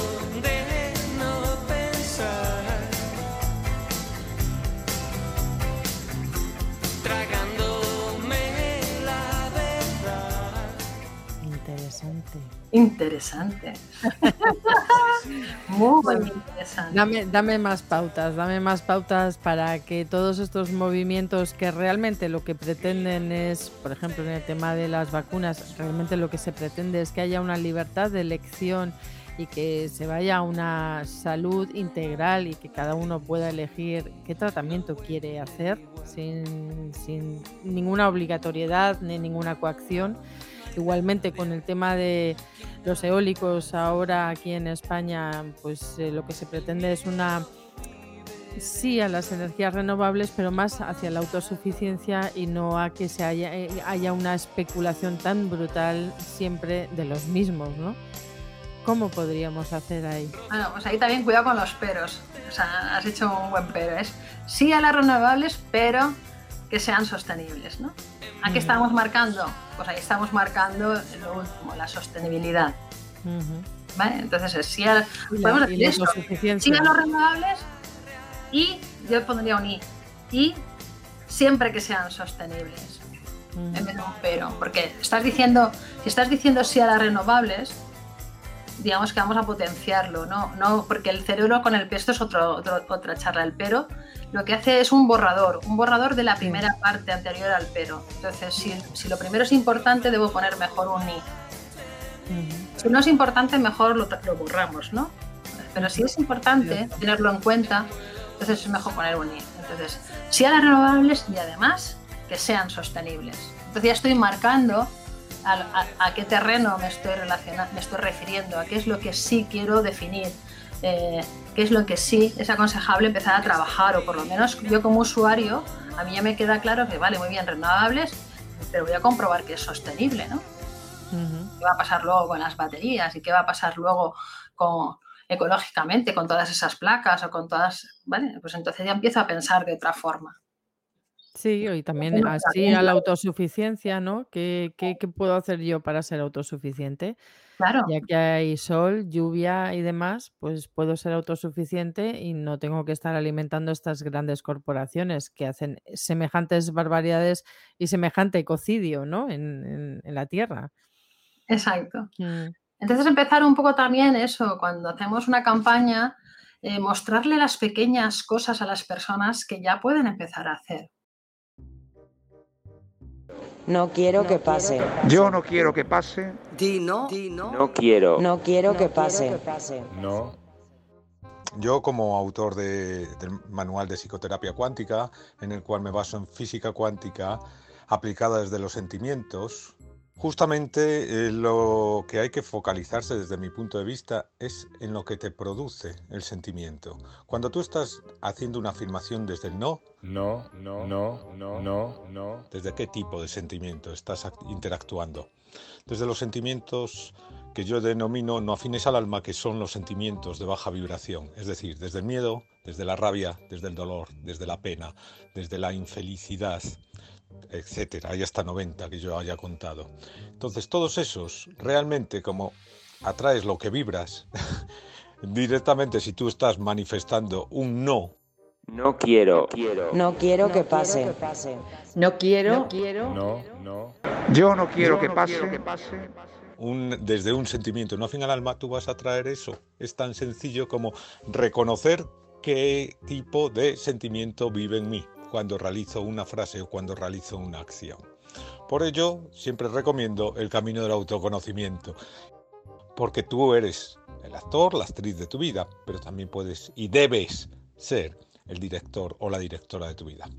Interesante. Interesante. Muy interesante. Dame, dame más pautas, dame más pautas para que todos estos movimientos que realmente lo que pretenden es, por ejemplo, en el tema de las vacunas, realmente lo que se pretende es que haya una libertad de elección y que se vaya a una salud integral y que cada uno pueda elegir qué tratamiento quiere hacer sin, sin ninguna obligatoriedad ni ninguna coacción. Igualmente con el tema de los eólicos ahora aquí en España, pues eh, lo que se pretende es una sí a las energías renovables, pero más hacia la autosuficiencia y no a que se haya, eh, haya una especulación tan brutal siempre de los mismos, ¿no? ¿Cómo podríamos hacer ahí? Bueno, pues ahí también cuidado con los peros. O sea, has hecho un buen pero. Es sí a las renovables, pero que sean sostenibles, ¿no? ¿A qué estamos marcando? Pues ahí estamos marcando lo último, la sostenibilidad. ¿vale? Entonces, es sí a, la- podemos decir eso, los renovables y yo pondría un i. Y siempre que sean sostenibles. En vez de un pero. Porque estás diciendo, si estás diciendo sí a las renovables, digamos que vamos a potenciarlo, ¿no? no porque el cerebro con el pesto es otro, otro- otra charla. El pero lo que hace es un borrador, un borrador de la primera parte anterior al pero. Entonces, si, si lo primero es importante, debo poner mejor un i. Si no es importante, mejor lo, lo borramos, ¿no? Pero si es importante tenerlo en cuenta, entonces es mejor poner un i. Entonces, sí a las renovables y además que sean sostenibles. Entonces ya estoy marcando a, a- a qué terreno me estoy, relaciona- me estoy refiriendo, a qué es lo que sí quiero definir, eh, qué es lo que sí es aconsejable empezar a trabajar, o por lo menos yo como usuario, a mí ya me queda claro que vale, muy bien, renovables, pero voy a comprobar que es sostenible, ¿no? Qué va a pasar luego con las baterías y qué va a pasar luego con ecológicamente con todas esas placas o con todas, ¿vale? Pues entonces ya empiezo a pensar de otra forma. Sí, y también así a la autosuficiencia, ¿no? ¿Qué, qué, qué puedo hacer yo para ser autosuficiente? Claro, Ya que hay sol, lluvia y demás, pues puedo ser autosuficiente y no tengo que estar alimentando estas grandes corporaciones que hacen semejantes barbaridades y semejante ecocidio, ¿no? En, en- en la tierra. exacto. Mm, Entonces empezar un poco también eso, cuando hacemos una campaña, eh, mostrarle las pequeñas cosas a las personas que ya pueden empezar a hacer. No quiero que pase. Yo no quiero que pase. Di no, di no. No quiero. No quiero que pase. No, Yo como autor de- del manual de psicoterapia cuántica, en el cual me baso en física cuántica aplicada desde los sentimientos, justamente eh, lo que hay que focalizarse desde mi punto de vista es en lo que te produce el sentimiento. Cuando tú estás haciendo una afirmación desde el no, no, no, no, no, no, no. ¿desde qué tipo de sentimiento estás act- interactuando? Desde los sentimientos que yo denomino no afines al alma, que son los sentimientos de baja vibración, es decir, desde el miedo, desde la rabia, desde el dolor, desde la pena, desde la infelicidad, etcétera. Hay hasta 90 que yo haya contado. Entonces, todos esos, realmente, como atraes lo que vibras, directamente si tú estás manifestando un no, No quiero. Quiero. No quiero que pase. No quiero. No quiero. No, no. Yo no quiero que pase. un- desde un sentimiento no afín al alma, tú vas a traer eso. Es tan sencillo como reconocer qué tipo de sentimiento vive en mí cuando realizo una frase o cuando realizo una acción. Por ello, siempre recomiendo el camino del autoconocimiento, porque tú eres el actor, la actriz de tu vida, pero también puedes y debes ser el director o la directora de tu vida.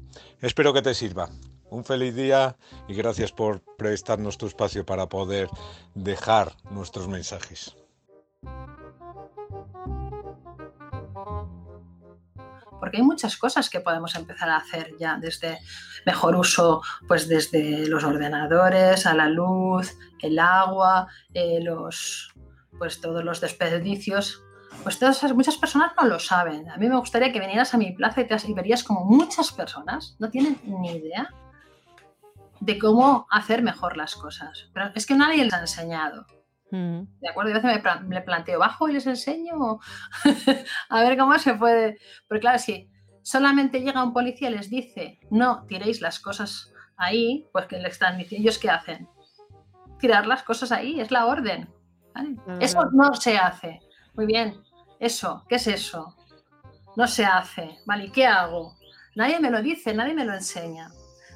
Espero que te sirva. Un feliz día y gracias por prestarnos tu espacio para poder dejar nuestros mensajes. Porque hay muchas cosas que podemos empezar a hacer ya desde mejor uso, pues desde los ordenadores, a la luz, el agua, eh, los, pues todos los desperdicios. Pues todas esas, muchas personas no lo saben. A mí me gustaría que vinieras a mi plaza y, te, y verías como muchas personas no tienen ni idea de cómo hacer mejor las cosas. Pero es que nadie les ha enseñado. ¿De acuerdo? Yo a veces me, plan- me planteo, ¿bajo y les enseño? a ver cómo se puede. Porque claro, si solamente llega un policía y les dice, no tiréis las cosas ahí, pues que le están diciendo, ¿ellos qué hacen? Tirar las cosas ahí, es la orden. Eso no se hace. Muy bien. Eso, ¿qué es eso? No se hace. ¿Vale? ¿Y qué hago? Nadie me lo dice, nadie me lo enseña.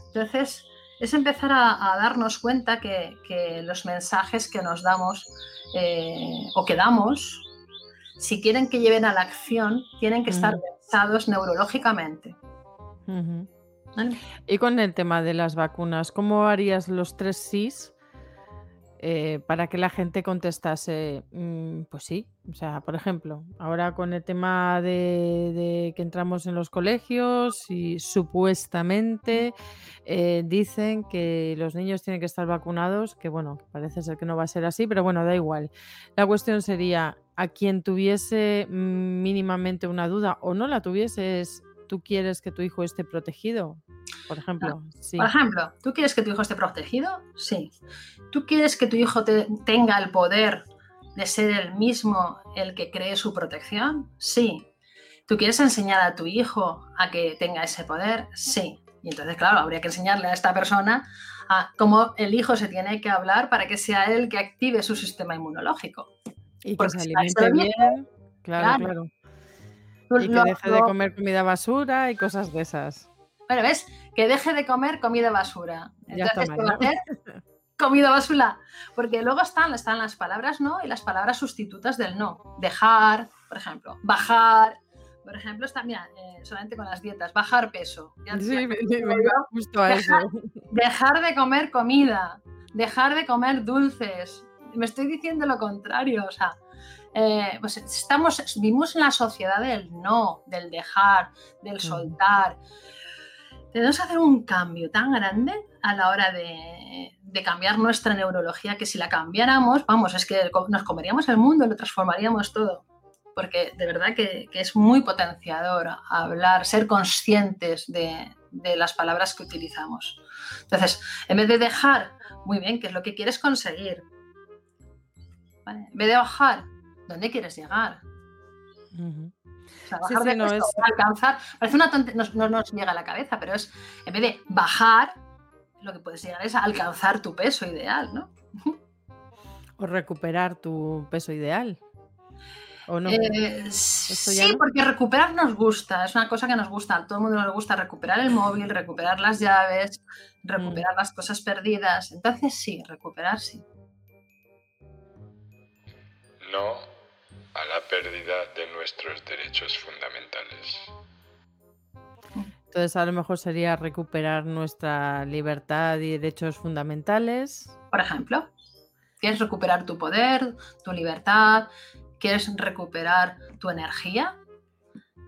Entonces, es empezar a, a darnos cuenta que, que los mensajes que nos damos eh, o que damos, si quieren que lleven a la acción, tienen que estar pensados neurológicamente. Y con el tema de las vacunas, ¿cómo harías los tres sís eh, para que la gente contestase, mm, pues sí? O sea, por ejemplo, ahora con el tema de, que entramos en los colegios y supuestamente eh, dicen que los niños tienen que estar vacunados, que bueno, parece ser que no va a ser así, pero bueno, da igual. La cuestión sería, a quien tuviese mm, mínimamente una duda o no la tuviese, es, ¿tú quieres que tu hijo esté protegido? Por ejemplo, sí. Por ejemplo, ¿tú quieres que tu hijo esté protegido? Sí. ¿Tú quieres que tu hijo te- tenga el poder de ser el mismo el que cree su protección? Sí. ¿Tú quieres enseñar a tu hijo a que tenga ese poder? Sí. Y entonces, claro, habría que enseñarle a esta persona a cómo el hijo se tiene que hablar para que sea él que active su sistema inmunológico. Y que Porque se alimente bien, bien, claro, claro. claro. Tú Y que lo- deje de comer comida basura y cosas de esas. Bueno, ¿ves? Que deje de comer comida basura. Entonces, mal, ¿qué va a ¿no? hacer? Comida basura. Porque luego están, están las palabras no y las palabras sustitutas del no. Dejar, por ejemplo. Bajar. Por ejemplo, está, mira, eh, solamente con las dietas. Bajar peso. Ya- Sí, ya- me, me iba justo a eso. dejar, dejar de comer comida. Dejar de comer dulces. Me estoy diciendo lo contrario. O sea, eh, pues estamos, vivimos en la sociedad del no, del dejar, del soltar. Tenemos que hacer un cambio tan grande a la hora de, de cambiar nuestra neurología que si la cambiáramos, vamos, es que nos comeríamos el mundo, lo transformaríamos todo. Porque de verdad que, que es muy potenciador hablar, ser conscientes de, de las palabras que utilizamos. Entonces, en vez de dejar, muy bien, ¿qué es lo que quieres conseguir? ¿Vale? En vez de bajar, ¿dónde quieres llegar? Ujú. O sea, Sí, bajar sí, de no, es- alcanzar, parece una tontería, no, no nos llega a la cabeza, pero es, en vez de bajar, lo que puedes llegar es a alcanzar tu peso ideal, ¿no? O recuperar tu peso ideal. ¿O no? Eh, sí, no. porque recuperar nos gusta, es una cosa que nos gusta, a todo el mundo nos gusta recuperar el móvil, recuperar las llaves, Mm. recuperar las cosas perdidas, entonces sí, recuperar sí. No a la pérdida de nuestros derechos fundamentales. Entonces a lo mejor sería recuperar nuestra libertad y derechos fundamentales. Por ejemplo, ¿quieres recuperar tu poder, tu libertad? ¿Quieres recuperar tu energía?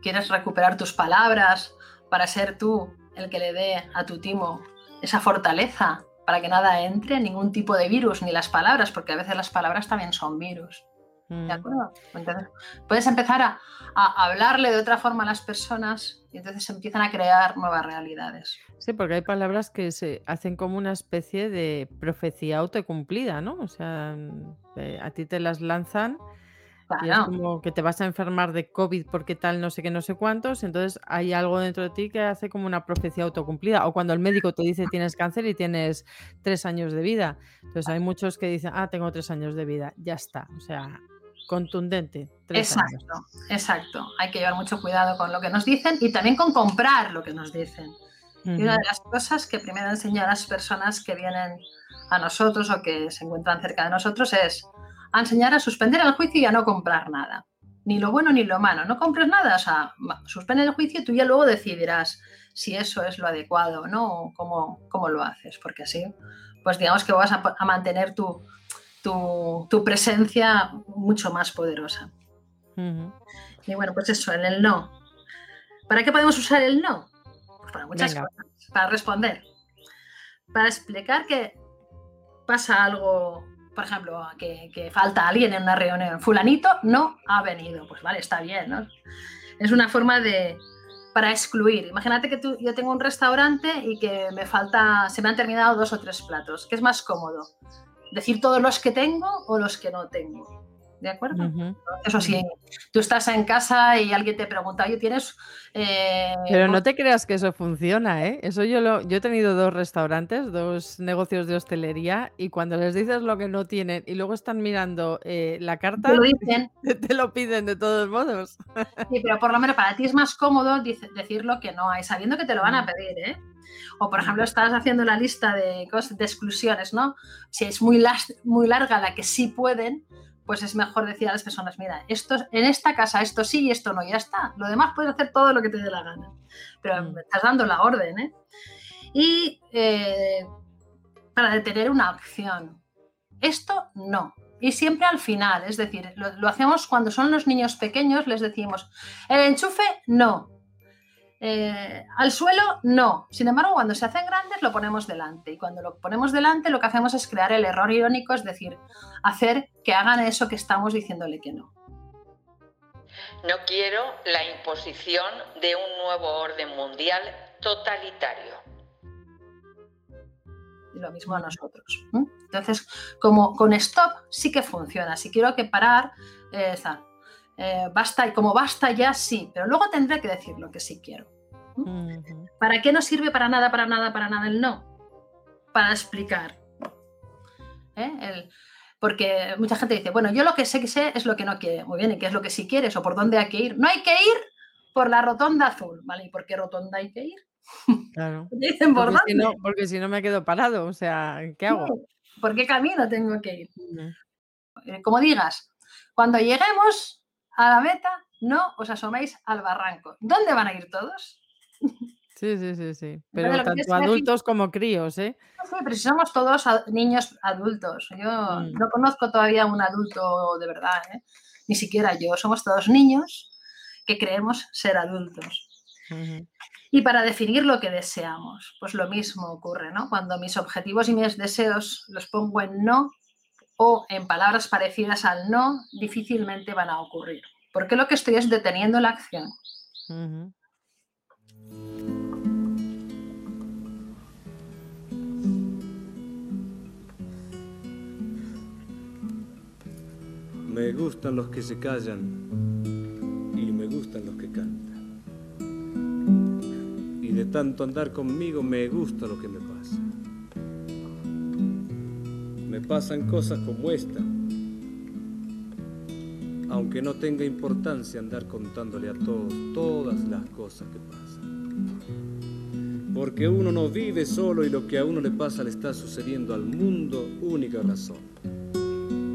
¿Quieres recuperar tus palabras para ser tú el que le dé a tu timo esa fortaleza para que nada entre, ningún tipo de virus, ni las palabras, porque a veces las palabras también son virus. ¿De Mm. acuerdo? Entonces, puedes empezar a, a hablarle de otra forma a las personas y entonces se empiezan a crear nuevas realidades. Sí, porque hay palabras que se hacen como una especie de profecía autocumplida, ¿no? O sea, eh, a ti te las lanzan y es Claro. como que te vas a enfermar de COVID porque tal, no sé qué, no sé cuántos. Entonces hay algo dentro de ti que hace como una profecía autocumplida. O cuando el médico te dice tienes cáncer y tienes tres años de vida. Entonces hay muchos que dicen, ah, tengo tres años de vida. Ya está. O sea, contundente. Años. Exacto, exacto. Hay que llevar mucho cuidado con lo que nos dicen y también con comprar lo que nos dicen. Y una de las cosas que primero enseño a las personas que vienen a nosotros o que se encuentran cerca de nosotros es a enseñar a suspender el juicio y a no comprar nada. ni lo bueno ni lo malo, no compres nada, o sea, suspende el juicio y tú ya luego decidirás si eso es lo adecuado, ¿no? O cómo, cómo lo haces, porque así, pues digamos que vas a, a mantener tu, tu, tu presencia mucho más poderosa. Y bueno, pues eso, en el no. ¿Para qué podemos usar el no? Pues para muchas Venga. cosas. Para responder. Para explicar que pasa algo, por ejemplo, que, que falta alguien en una reunión. Fulanito no ha venido. Pues vale, está bien, ¿no? Es una forma de para excluir. Imagínate que tú, yo tengo un restaurante y que me falta, se me han terminado dos o tres platos. ¿Qué es más cómodo? ¿Decir todos los que tengo o los que no tengo? ¿De acuerdo? Eso sí, tú estás en casa y alguien te pregunta, oye, ¿tienes...? eh, Pero no te creas que eso funciona, ¿eh? Eso yo lo, yo he tenido dos restaurantes, dos negocios de hostelería, y cuando les dices lo que no tienen y luego están mirando eh, la carta, Te lo dicen. te lo piden de todos modos. Sí, pero por lo menos para ti es más cómodo decir lo que no hay, sabiendo que te lo van a pedir, ¿eh? O, por ejemplo, estás haciendo la lista de, de exclusiones, ¿no? Si es muy, las- muy larga la que sí pueden, pues es mejor decir a las personas, mira, esto, en esta casa esto sí y esto no, ya está. Lo demás puedes hacer todo lo que te dé la gana. Pero me estás dando la orden, ¿eh? Y eh, para detener una acción. Esto no. Y siempre al final, es decir, lo, lo hacemos cuando son los niños pequeños, les decimos, el enchufe no. Eh, al suelo no. Sin embargo, cuando se hacen grandes lo ponemos delante. Y cuando lo ponemos delante lo que hacemos es crear el error irónico, es decir, hacer que hagan eso que estamos diciéndole que no. No quiero la imposición de un nuevo orden mundial totalitario. Y lo mismo a nosotros. Entonces, como con stop sí que funciona. Si quiero que parar, eh, está. Eh, basta, y como basta ya, sí, pero luego tendré que decir lo que sí quiero. Ujú. ¿Para qué no sirve para nada, para nada, para nada el no? Para explicar. ¿Eh? El- porque mucha gente dice, bueno, yo lo que sé que sé es lo que no quiere. Muy bien, ¿y qué es lo que sí quieres o por dónde hay que ir? No hay que ir por la rotonda azul, ¿vale? ¿Y por qué rotonda hay que ir? Claro. Dicen por Porque si, no, porque si no me quedo parado, o sea, ¿qué hago? ¿Por qué camino tengo que ir? Eh, Como digas, cuando lleguemos a la meta, no os asoméis al barranco. ¿Dónde van a ir todos? Sí, sí, sí, sí. Pero que tanto decir- adultos como críos, ¿eh? Sí, pero si somos todos niños adultos. Yo Mm. no conozco todavía un adulto de verdad, ¿eh? ni siquiera yo. Somos todos niños que creemos ser adultos. Y para definir lo que deseamos, pues lo mismo ocurre, ¿no? Cuando mis objetivos y mis deseos los pongo en no o en palabras parecidas al no, difícilmente van a ocurrir. Porque lo que estoy es deteniendo la acción. Me gustan los que se callan y me gustan los que cantan. Y de tanto andar conmigo me gusta lo que me Me pasan cosas como esta, aunque no tenga importancia andar contándole a todos todas las cosas que pasan. Porque uno no vive solo y lo que a uno le pasa le está sucediendo al mundo, única razón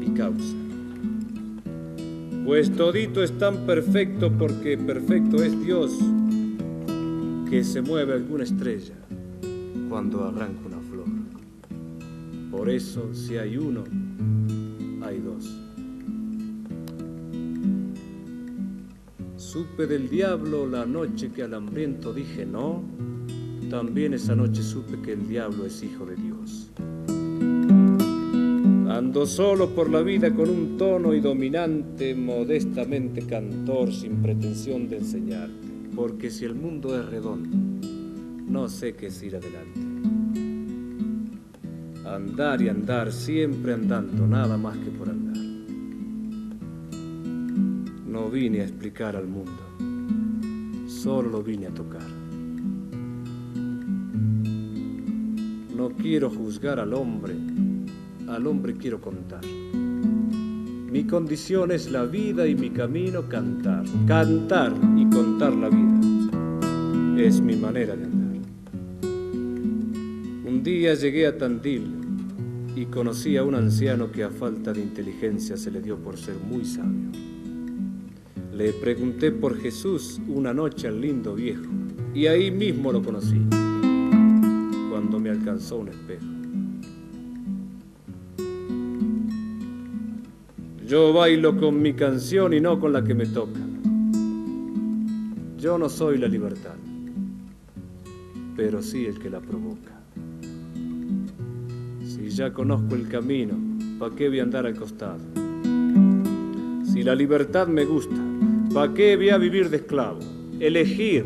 y causa. Pues todito es tan perfecto porque perfecto es Dios que se mueve alguna estrella cuando arranca. Por eso si hay uno, hay dos. Supe del diablo la noche que al hambriento dije no, también esa noche supe que el diablo es hijo de Dios. Ando solo por la vida con un tono y dominante, modestamente cantor, sin pretensión de enseñarte. Porque si el mundo es redondo, no sé qué es ir adelante. Andar y andar, siempre andando, nada más que por andar. No vine a explicar al mundo, solo lo vine a tocar. No quiero juzgar al hombre, al hombre quiero contar. Mi condición es la vida y mi camino cantar. Cantar y contar la vida es mi manera de andar. Un día llegué a Tandil y conocí a un anciano que a falta de inteligencia se le dio por ser muy sabio. Le pregunté por Jesús una noche al lindo viejo y ahí mismo lo conocí, cuando me alcanzó un espejo. Yo bailo con mi canción y no con la que me toca. Yo no soy la libertad, pero sí el que la provoca. Ya conozco el camino, ¿pa' qué voy a andar al costado? Si la libertad me gusta, ¿pa' qué voy a vivir de esclavo? Elegir,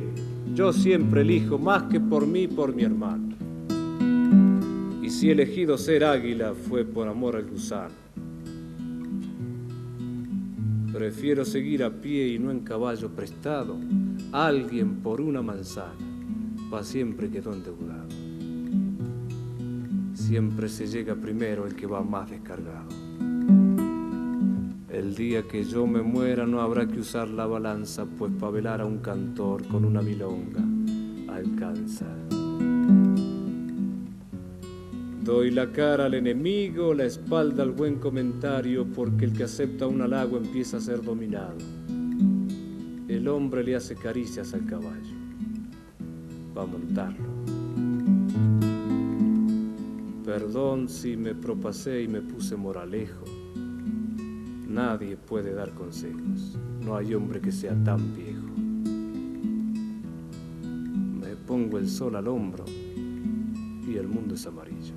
yo siempre elijo más que por mí, por mi hermano. Y si he elegido ser águila fue por amor al gusano. Prefiero seguir a pie y no en caballo prestado. Alguien por una manzana, pa' siempre quedó endeudado. Siempre se llega primero el que va más descargado. El día que yo me muera no habrá que usar la balanza, pues pa' velar a un cantor con una milonga alcanza. Doy la cara al enemigo, la espalda al buen comentario, porque el que acepta un halago empieza a ser dominado. El hombre le hace caricias al caballo para montarlo. Perdón si me propasé y me puse moralejo. Nadie puede dar consejos, no hay hombre que sea tan viejo. Me pongo el sol al hombro y el mundo es amarillo.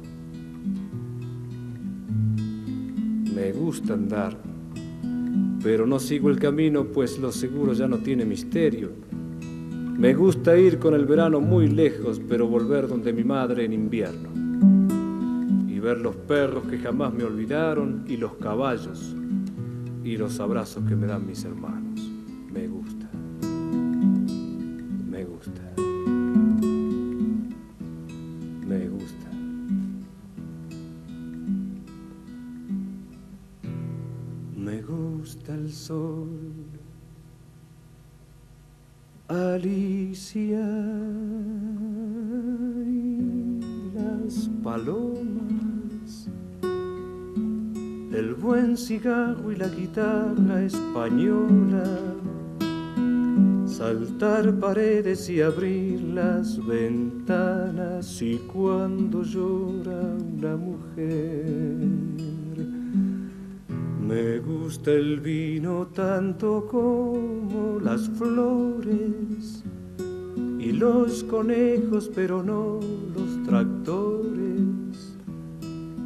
Me gusta andar, pero no sigo el camino, pues lo seguro ya no tiene misterio. Me gusta ir con el verano muy lejos, pero volver donde mi madre en invierno. Ver los perros que jamás me olvidaron y los caballos y los abrazos que me dan mis hermanos. Me gusta. Me gusta. Me gusta. Me gusta el sol. Alicia y las palomas, el buen cigarro y la guitarra española, saltar paredes y abrir las ventanas y cuando llora una mujer. Me gusta el vino tanto como las flores y los conejos, pero no los tractores,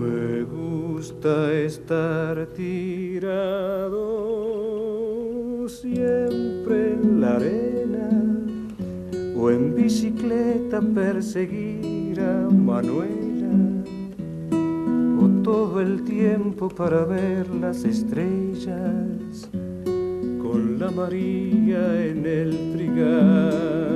Me gusta estar tirado siempre en la arena o en bicicleta perseguir a Manuela, o todo el tiempo para ver las estrellas con la María en el trigal.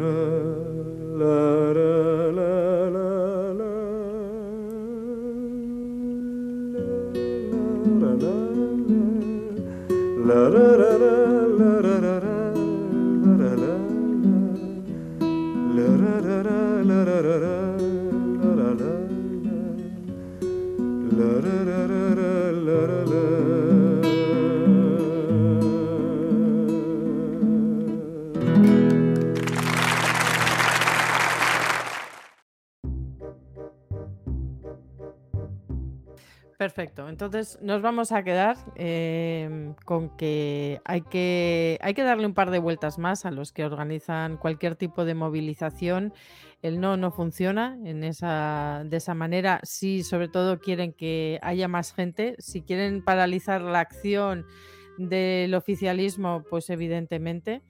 Perfecto. Entonces nos vamos a quedar em, con que hay, que hay que darle un par de vueltas más a los que organizan cualquier tipo de movilización. El no no funciona en esa, de esa manera. Si sobre todo quieren que haya más gente, si quieren paralizar la acción del oficialismo, pues evidentemente.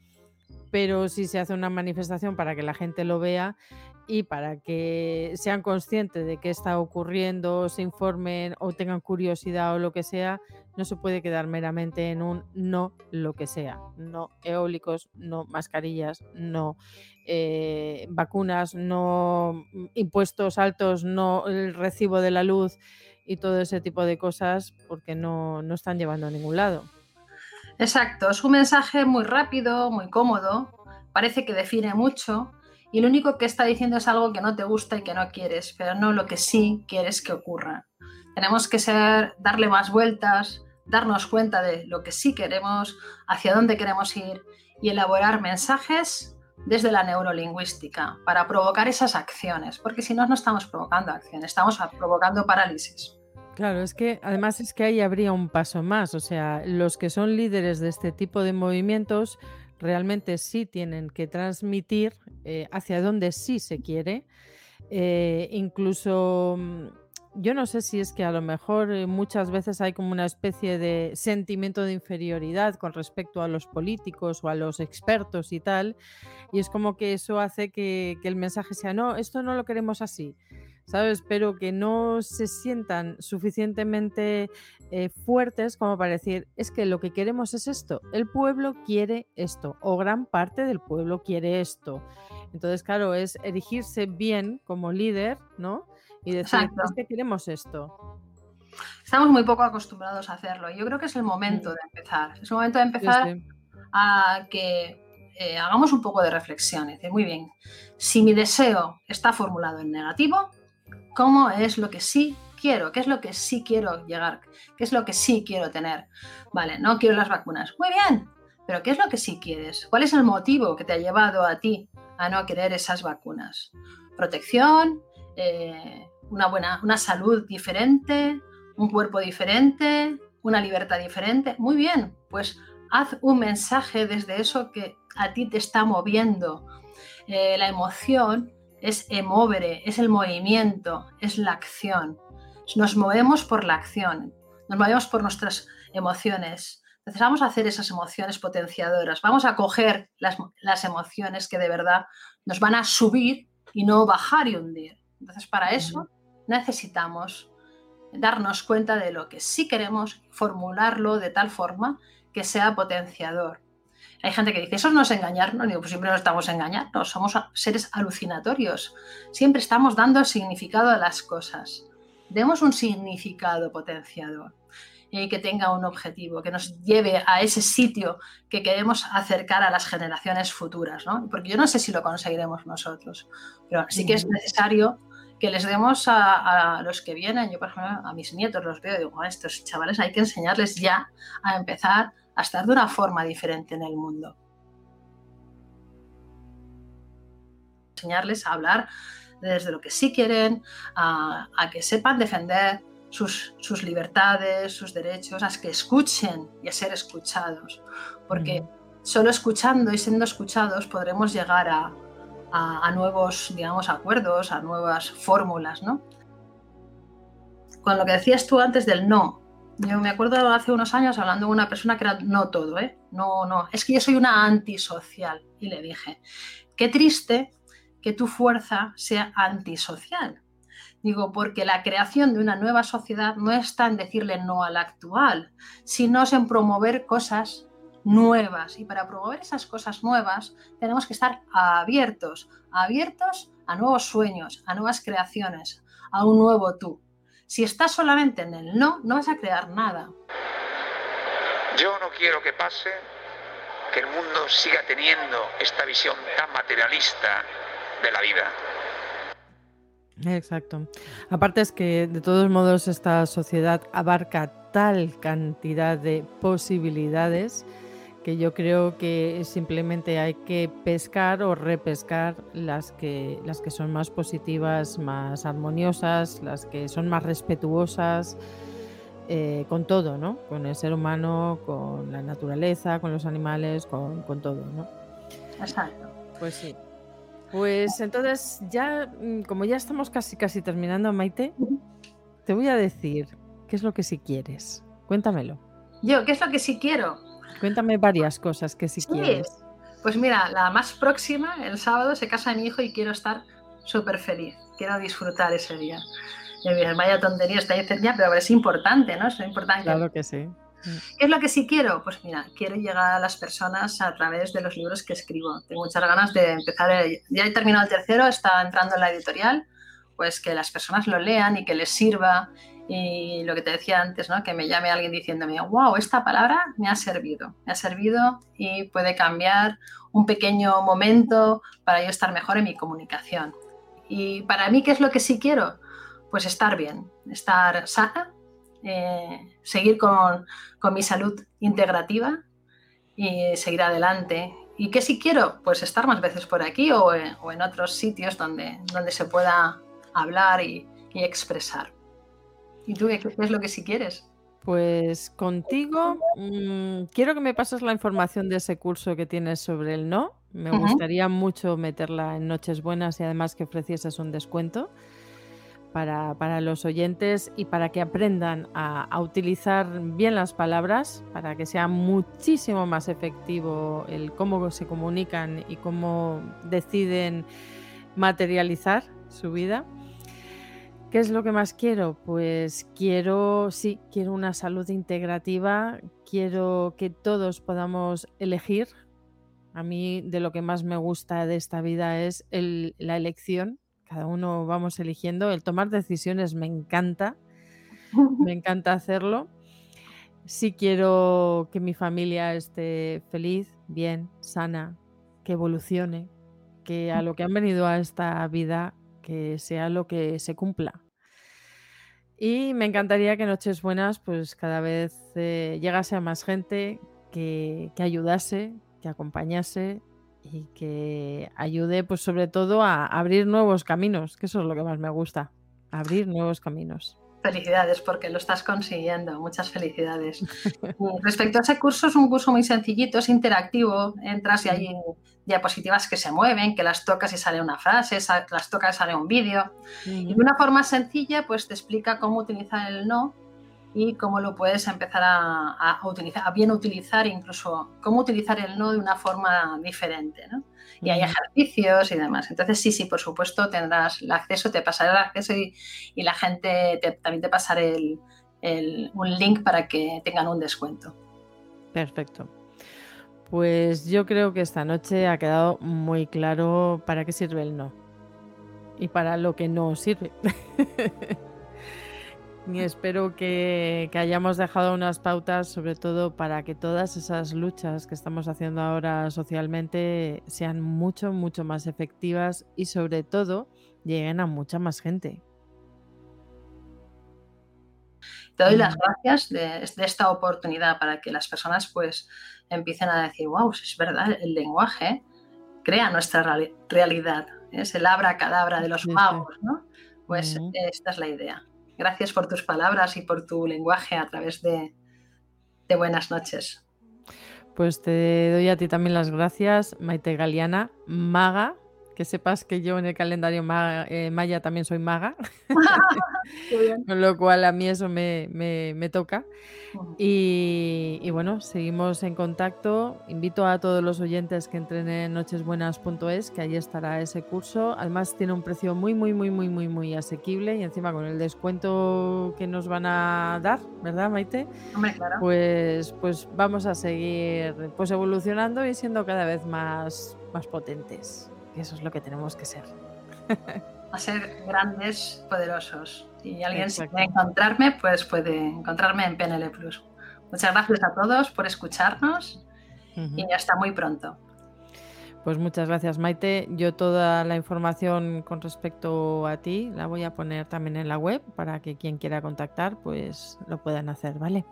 Pero si se hace una manifestación para que la gente lo vea, y para que sean conscientes de qué está ocurriendo, se informen o tengan curiosidad o lo que sea, no se puede quedar meramente en un no lo que sea. No eólicos, no mascarillas, no eh, vacunas, no impuestos altos, no el recibo de la luz y todo ese tipo de cosas porque no, no están llevando a ningún lado. Exacto, es un mensaje muy rápido, muy cómodo, parece que define mucho y lo único que está diciendo es algo que no te gusta y que no quieres, pero no lo que sí quieres que ocurra. Tenemos que ser, darle más vueltas, darnos cuenta de lo que sí queremos, hacia dónde queremos ir y elaborar mensajes desde la neurolingüística para provocar esas acciones, porque si no, no estamos provocando acciones, estamos provocando parálisis. Claro, es que además es que ahí habría un paso más, o sea, los que son líderes de este tipo de movimientos realmente sí tienen que transmitir eh, hacia dónde sí se quiere. Eh, incluso mm, yo no sé si es que a lo mejor eh, muchas veces hay como una especie de sentimiento de inferioridad con respecto a los políticos o a los expertos y tal, y es como que eso hace que, que el mensaje sea, no, esto no lo queremos así. ¿Sabes? Pero que no se sientan suficientemente eh, fuertes como para decir, es que lo que queremos es esto, el pueblo quiere esto, o gran parte del pueblo quiere esto. Entonces, claro, es erigirse bien como líder, ¿no? Y decir, es que queremos esto. Estamos muy poco acostumbrados a hacerlo. Yo creo que es el momento de empezar. Es el momento de empezar a que eh, hagamos un poco de reflexión. Decir, muy bien, si mi deseo está formulado en negativo, cómo es lo que sí quiero, qué es lo que sí quiero llegar, qué es lo que sí quiero tener. Vale, no quiero las vacunas. Muy bien, pero ¿qué es lo que sí quieres? ¿Cuál es el motivo que te ha llevado a ti a no querer esas vacunas? Protección, eh, una buena, una salud diferente, un cuerpo diferente, una libertad diferente. Muy bien, pues haz un mensaje desde eso que a ti te está moviendo. Eh, la emoción es emovere, es el movimiento, es la acción. Nos movemos por la acción, nos movemos por nuestras emociones. Entonces vamos a hacer esas emociones potenciadoras, vamos a coger las, las emociones que de verdad nos van a subir y no bajar y hundir. Entonces para eso necesitamos darnos cuenta de lo que sí queremos, formularlo de tal forma que sea potenciador. Hay gente que dice, eso no es engañar, no digo, pues siempre nos estamos engañando, somos seres alucinatorios, siempre estamos dando significado a las cosas. Demos un significado potenciador y que tenga un objetivo, que nos lleve a ese sitio que queremos acercar a las generaciones futuras, ¿no? Porque yo no sé si lo conseguiremos nosotros, pero sí que es necesario que les demos a, los que vienen, yo por ejemplo a mis nietos los veo y digo, a estos chavales hay que enseñarles ya a empezar a estar de una forma diferente en el mundo. Enseñarles a hablar desde lo que sí quieren, a, que sepan defender sus, libertades, sus derechos, a que escuchen y a ser escuchados. Porque solo escuchando y siendo escuchados podremos llegar a, a, nuevos, digamos, acuerdos, a nuevas fórmulas, ¿no? Con lo que decías tú antes del no, yo me acuerdo hace unos años hablando con una persona que era no todo, ¿eh? No, no, es que yo soy una antisocial. Y le dije, qué triste que tu fuerza sea antisocial. Digo, porque la creación de una nueva sociedad no está en decirle no a la actual, sino en promover cosas nuevas. Y para promover esas cosas nuevas tenemos que estar abiertos, abiertos a nuevos sueños, a nuevas creaciones, a un nuevo tú. Si estás solamente en el no, no vas a crear nada. Yo no quiero que pase que el mundo siga teniendo esta visión tan materialista de la vida. Exacto. Aparte es que de todos modos esta sociedad abarca tal cantidad de posibilidades que yo creo que simplemente hay que pescar o repescar las que, las que son más positivas, más armoniosas, las que son más respetuosas. eh, con todo, ¿no? Con el ser humano, con la naturaleza, con los animales, con, con todo, ¿no? Exacto. Pues sí. Pues entonces ya, mm, como ya estamos casi casi terminando, Maite, te voy a decir qué es lo que si quieres. Cuéntamelo. Yo, ¿qué es lo que sí quiero? Cuéntame varias cosas que si Sí. quieres. Pues mira, la más próxima, el sábado, se casa mi hijo y quiero estar súper feliz. Quiero disfrutar ese día. Y me dices, vaya tontería, está diciendo ya, pero es importante, ¿no? Es importante. Claro que sí. ¿Qué es lo que sí quiero? Pues mira, quiero llegar a las personas a través de los libros que escribo. Tengo muchas ganas de empezar. el- ya he terminado el tercero, está entrando en la editorial, pues que las personas lo lean y que les sirva. Y lo que te decía antes, ¿no? Que me llame alguien diciéndome, wow, esta palabra me ha servido, me ha servido y puede cambiar un pequeño momento para yo estar mejor en mi comunicación. Y para mí, ¿qué es lo que sí quiero? Pues estar bien, estar sana, eh, seguir con, con mi salud integrativa y seguir adelante. ¿Y qué si quiero? Pues estar más veces por aquí o en, o en otros sitios donde, donde se pueda hablar y, y expresar. ¿Y tú qué, qué es lo que si quieres? Pues contigo, mm, quiero que me pases la información de ese curso que tienes sobre el no. Me gustaría mucho meterla en Noches Buenas y además que ofrecieses un descuento para, para los oyentes y para que aprendan a, a utilizar bien las palabras, para que sea muchísimo más efectivo el cómo se comunican y cómo deciden materializar su vida. ¿Qué es lo que más quiero? Pues quiero, sí, quiero una salud integrativa, quiero que todos podamos elegir. A mí de lo que más me gusta de esta vida es el- la elección. Cada uno vamos eligiendo. El tomar decisiones me encanta, me encanta hacerlo. Sí quiero que mi familia esté feliz, bien, sana, que evolucione, que a lo que han venido a esta vida, que sea lo que se cumpla. Y me encantaría que Noches Buenas, pues cada vez eh, llegase a más gente, que, que ayudase, que acompañase y que ayude, pues sobre todo a abrir nuevos caminos, que eso es lo que más me gusta, abrir nuevos caminos. Felicidades porque lo estás consiguiendo. Muchas felicidades. Respecto a ese curso, es un curso muy sencillito, es interactivo. Entras y hay diapositivas que se mueven, que las tocas y sale una frase, las tocas y sale un vídeo. Y de una forma sencilla, pues te explica cómo utilizar el no y cómo lo puedes empezar a, a utilizar, a bien utilizar, incluso cómo utilizar el no de una forma diferente, ¿no? Y hay ejercicios y demás. Entonces, sí, sí, por supuesto, tendrás el acceso, te pasaré el acceso y, y la gente te- también te pasaré el- el- un link para que tengan un descuento. Perfecto. Pues yo creo que esta noche ha quedado muy claro para qué sirve el no y para lo que no sirve. Y espero que, que hayamos dejado unas pautas, sobre todo para que todas esas luchas que estamos haciendo ahora socialmente sean mucho, mucho más efectivas y sobre todo lleguen a mucha más gente. Te doy las Mm. gracias de, de esta oportunidad para que las personas pues empiecen a decir, wow, es verdad, el lenguaje crea nuestra reali- realidad, es el abracadabra de los magos, ¿no? Pues Ujú. esta es la idea. Gracias por tus palabras y por tu lenguaje a través de, buenas noches. Pues te doy a ti también las gracias, Maite Galeana, maga. Que sepas que yo en el calendario ma- eh, maya también soy maga, con lo cual a mí eso me, me- me toca. Y, y bueno, seguimos en contacto. Invito a todos los oyentes que entren en nochesbuenas.es, que ahí estará ese curso. Además tiene un precio muy, muy, muy, muy, muy, muy asequible y encima con el descuento que nos van a dar, ¿verdad, Maite? Hombre, claro. Pues, pues vamos a seguir pues evolucionando y siendo cada vez más, más potentes. Eso es lo que tenemos que ser. a ser grandes, poderosos. Y alguien si Exacto. quiere encontrarme, pues puede encontrarme en PNL Plus. Muchas gracias a todos por escucharnos y Ujú. hasta muy pronto. Pues muchas gracias, Maite. Yo toda la información con respecto a ti la voy a poner también en la web para que quien quiera contactar, pues lo puedan hacer, ¿vale?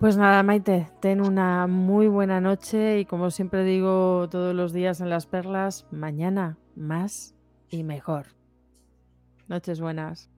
Pues nada, Maite, ten una muy buena noche y como siempre digo todos los días en las perlas, mañana más y mejor. Noches buenas.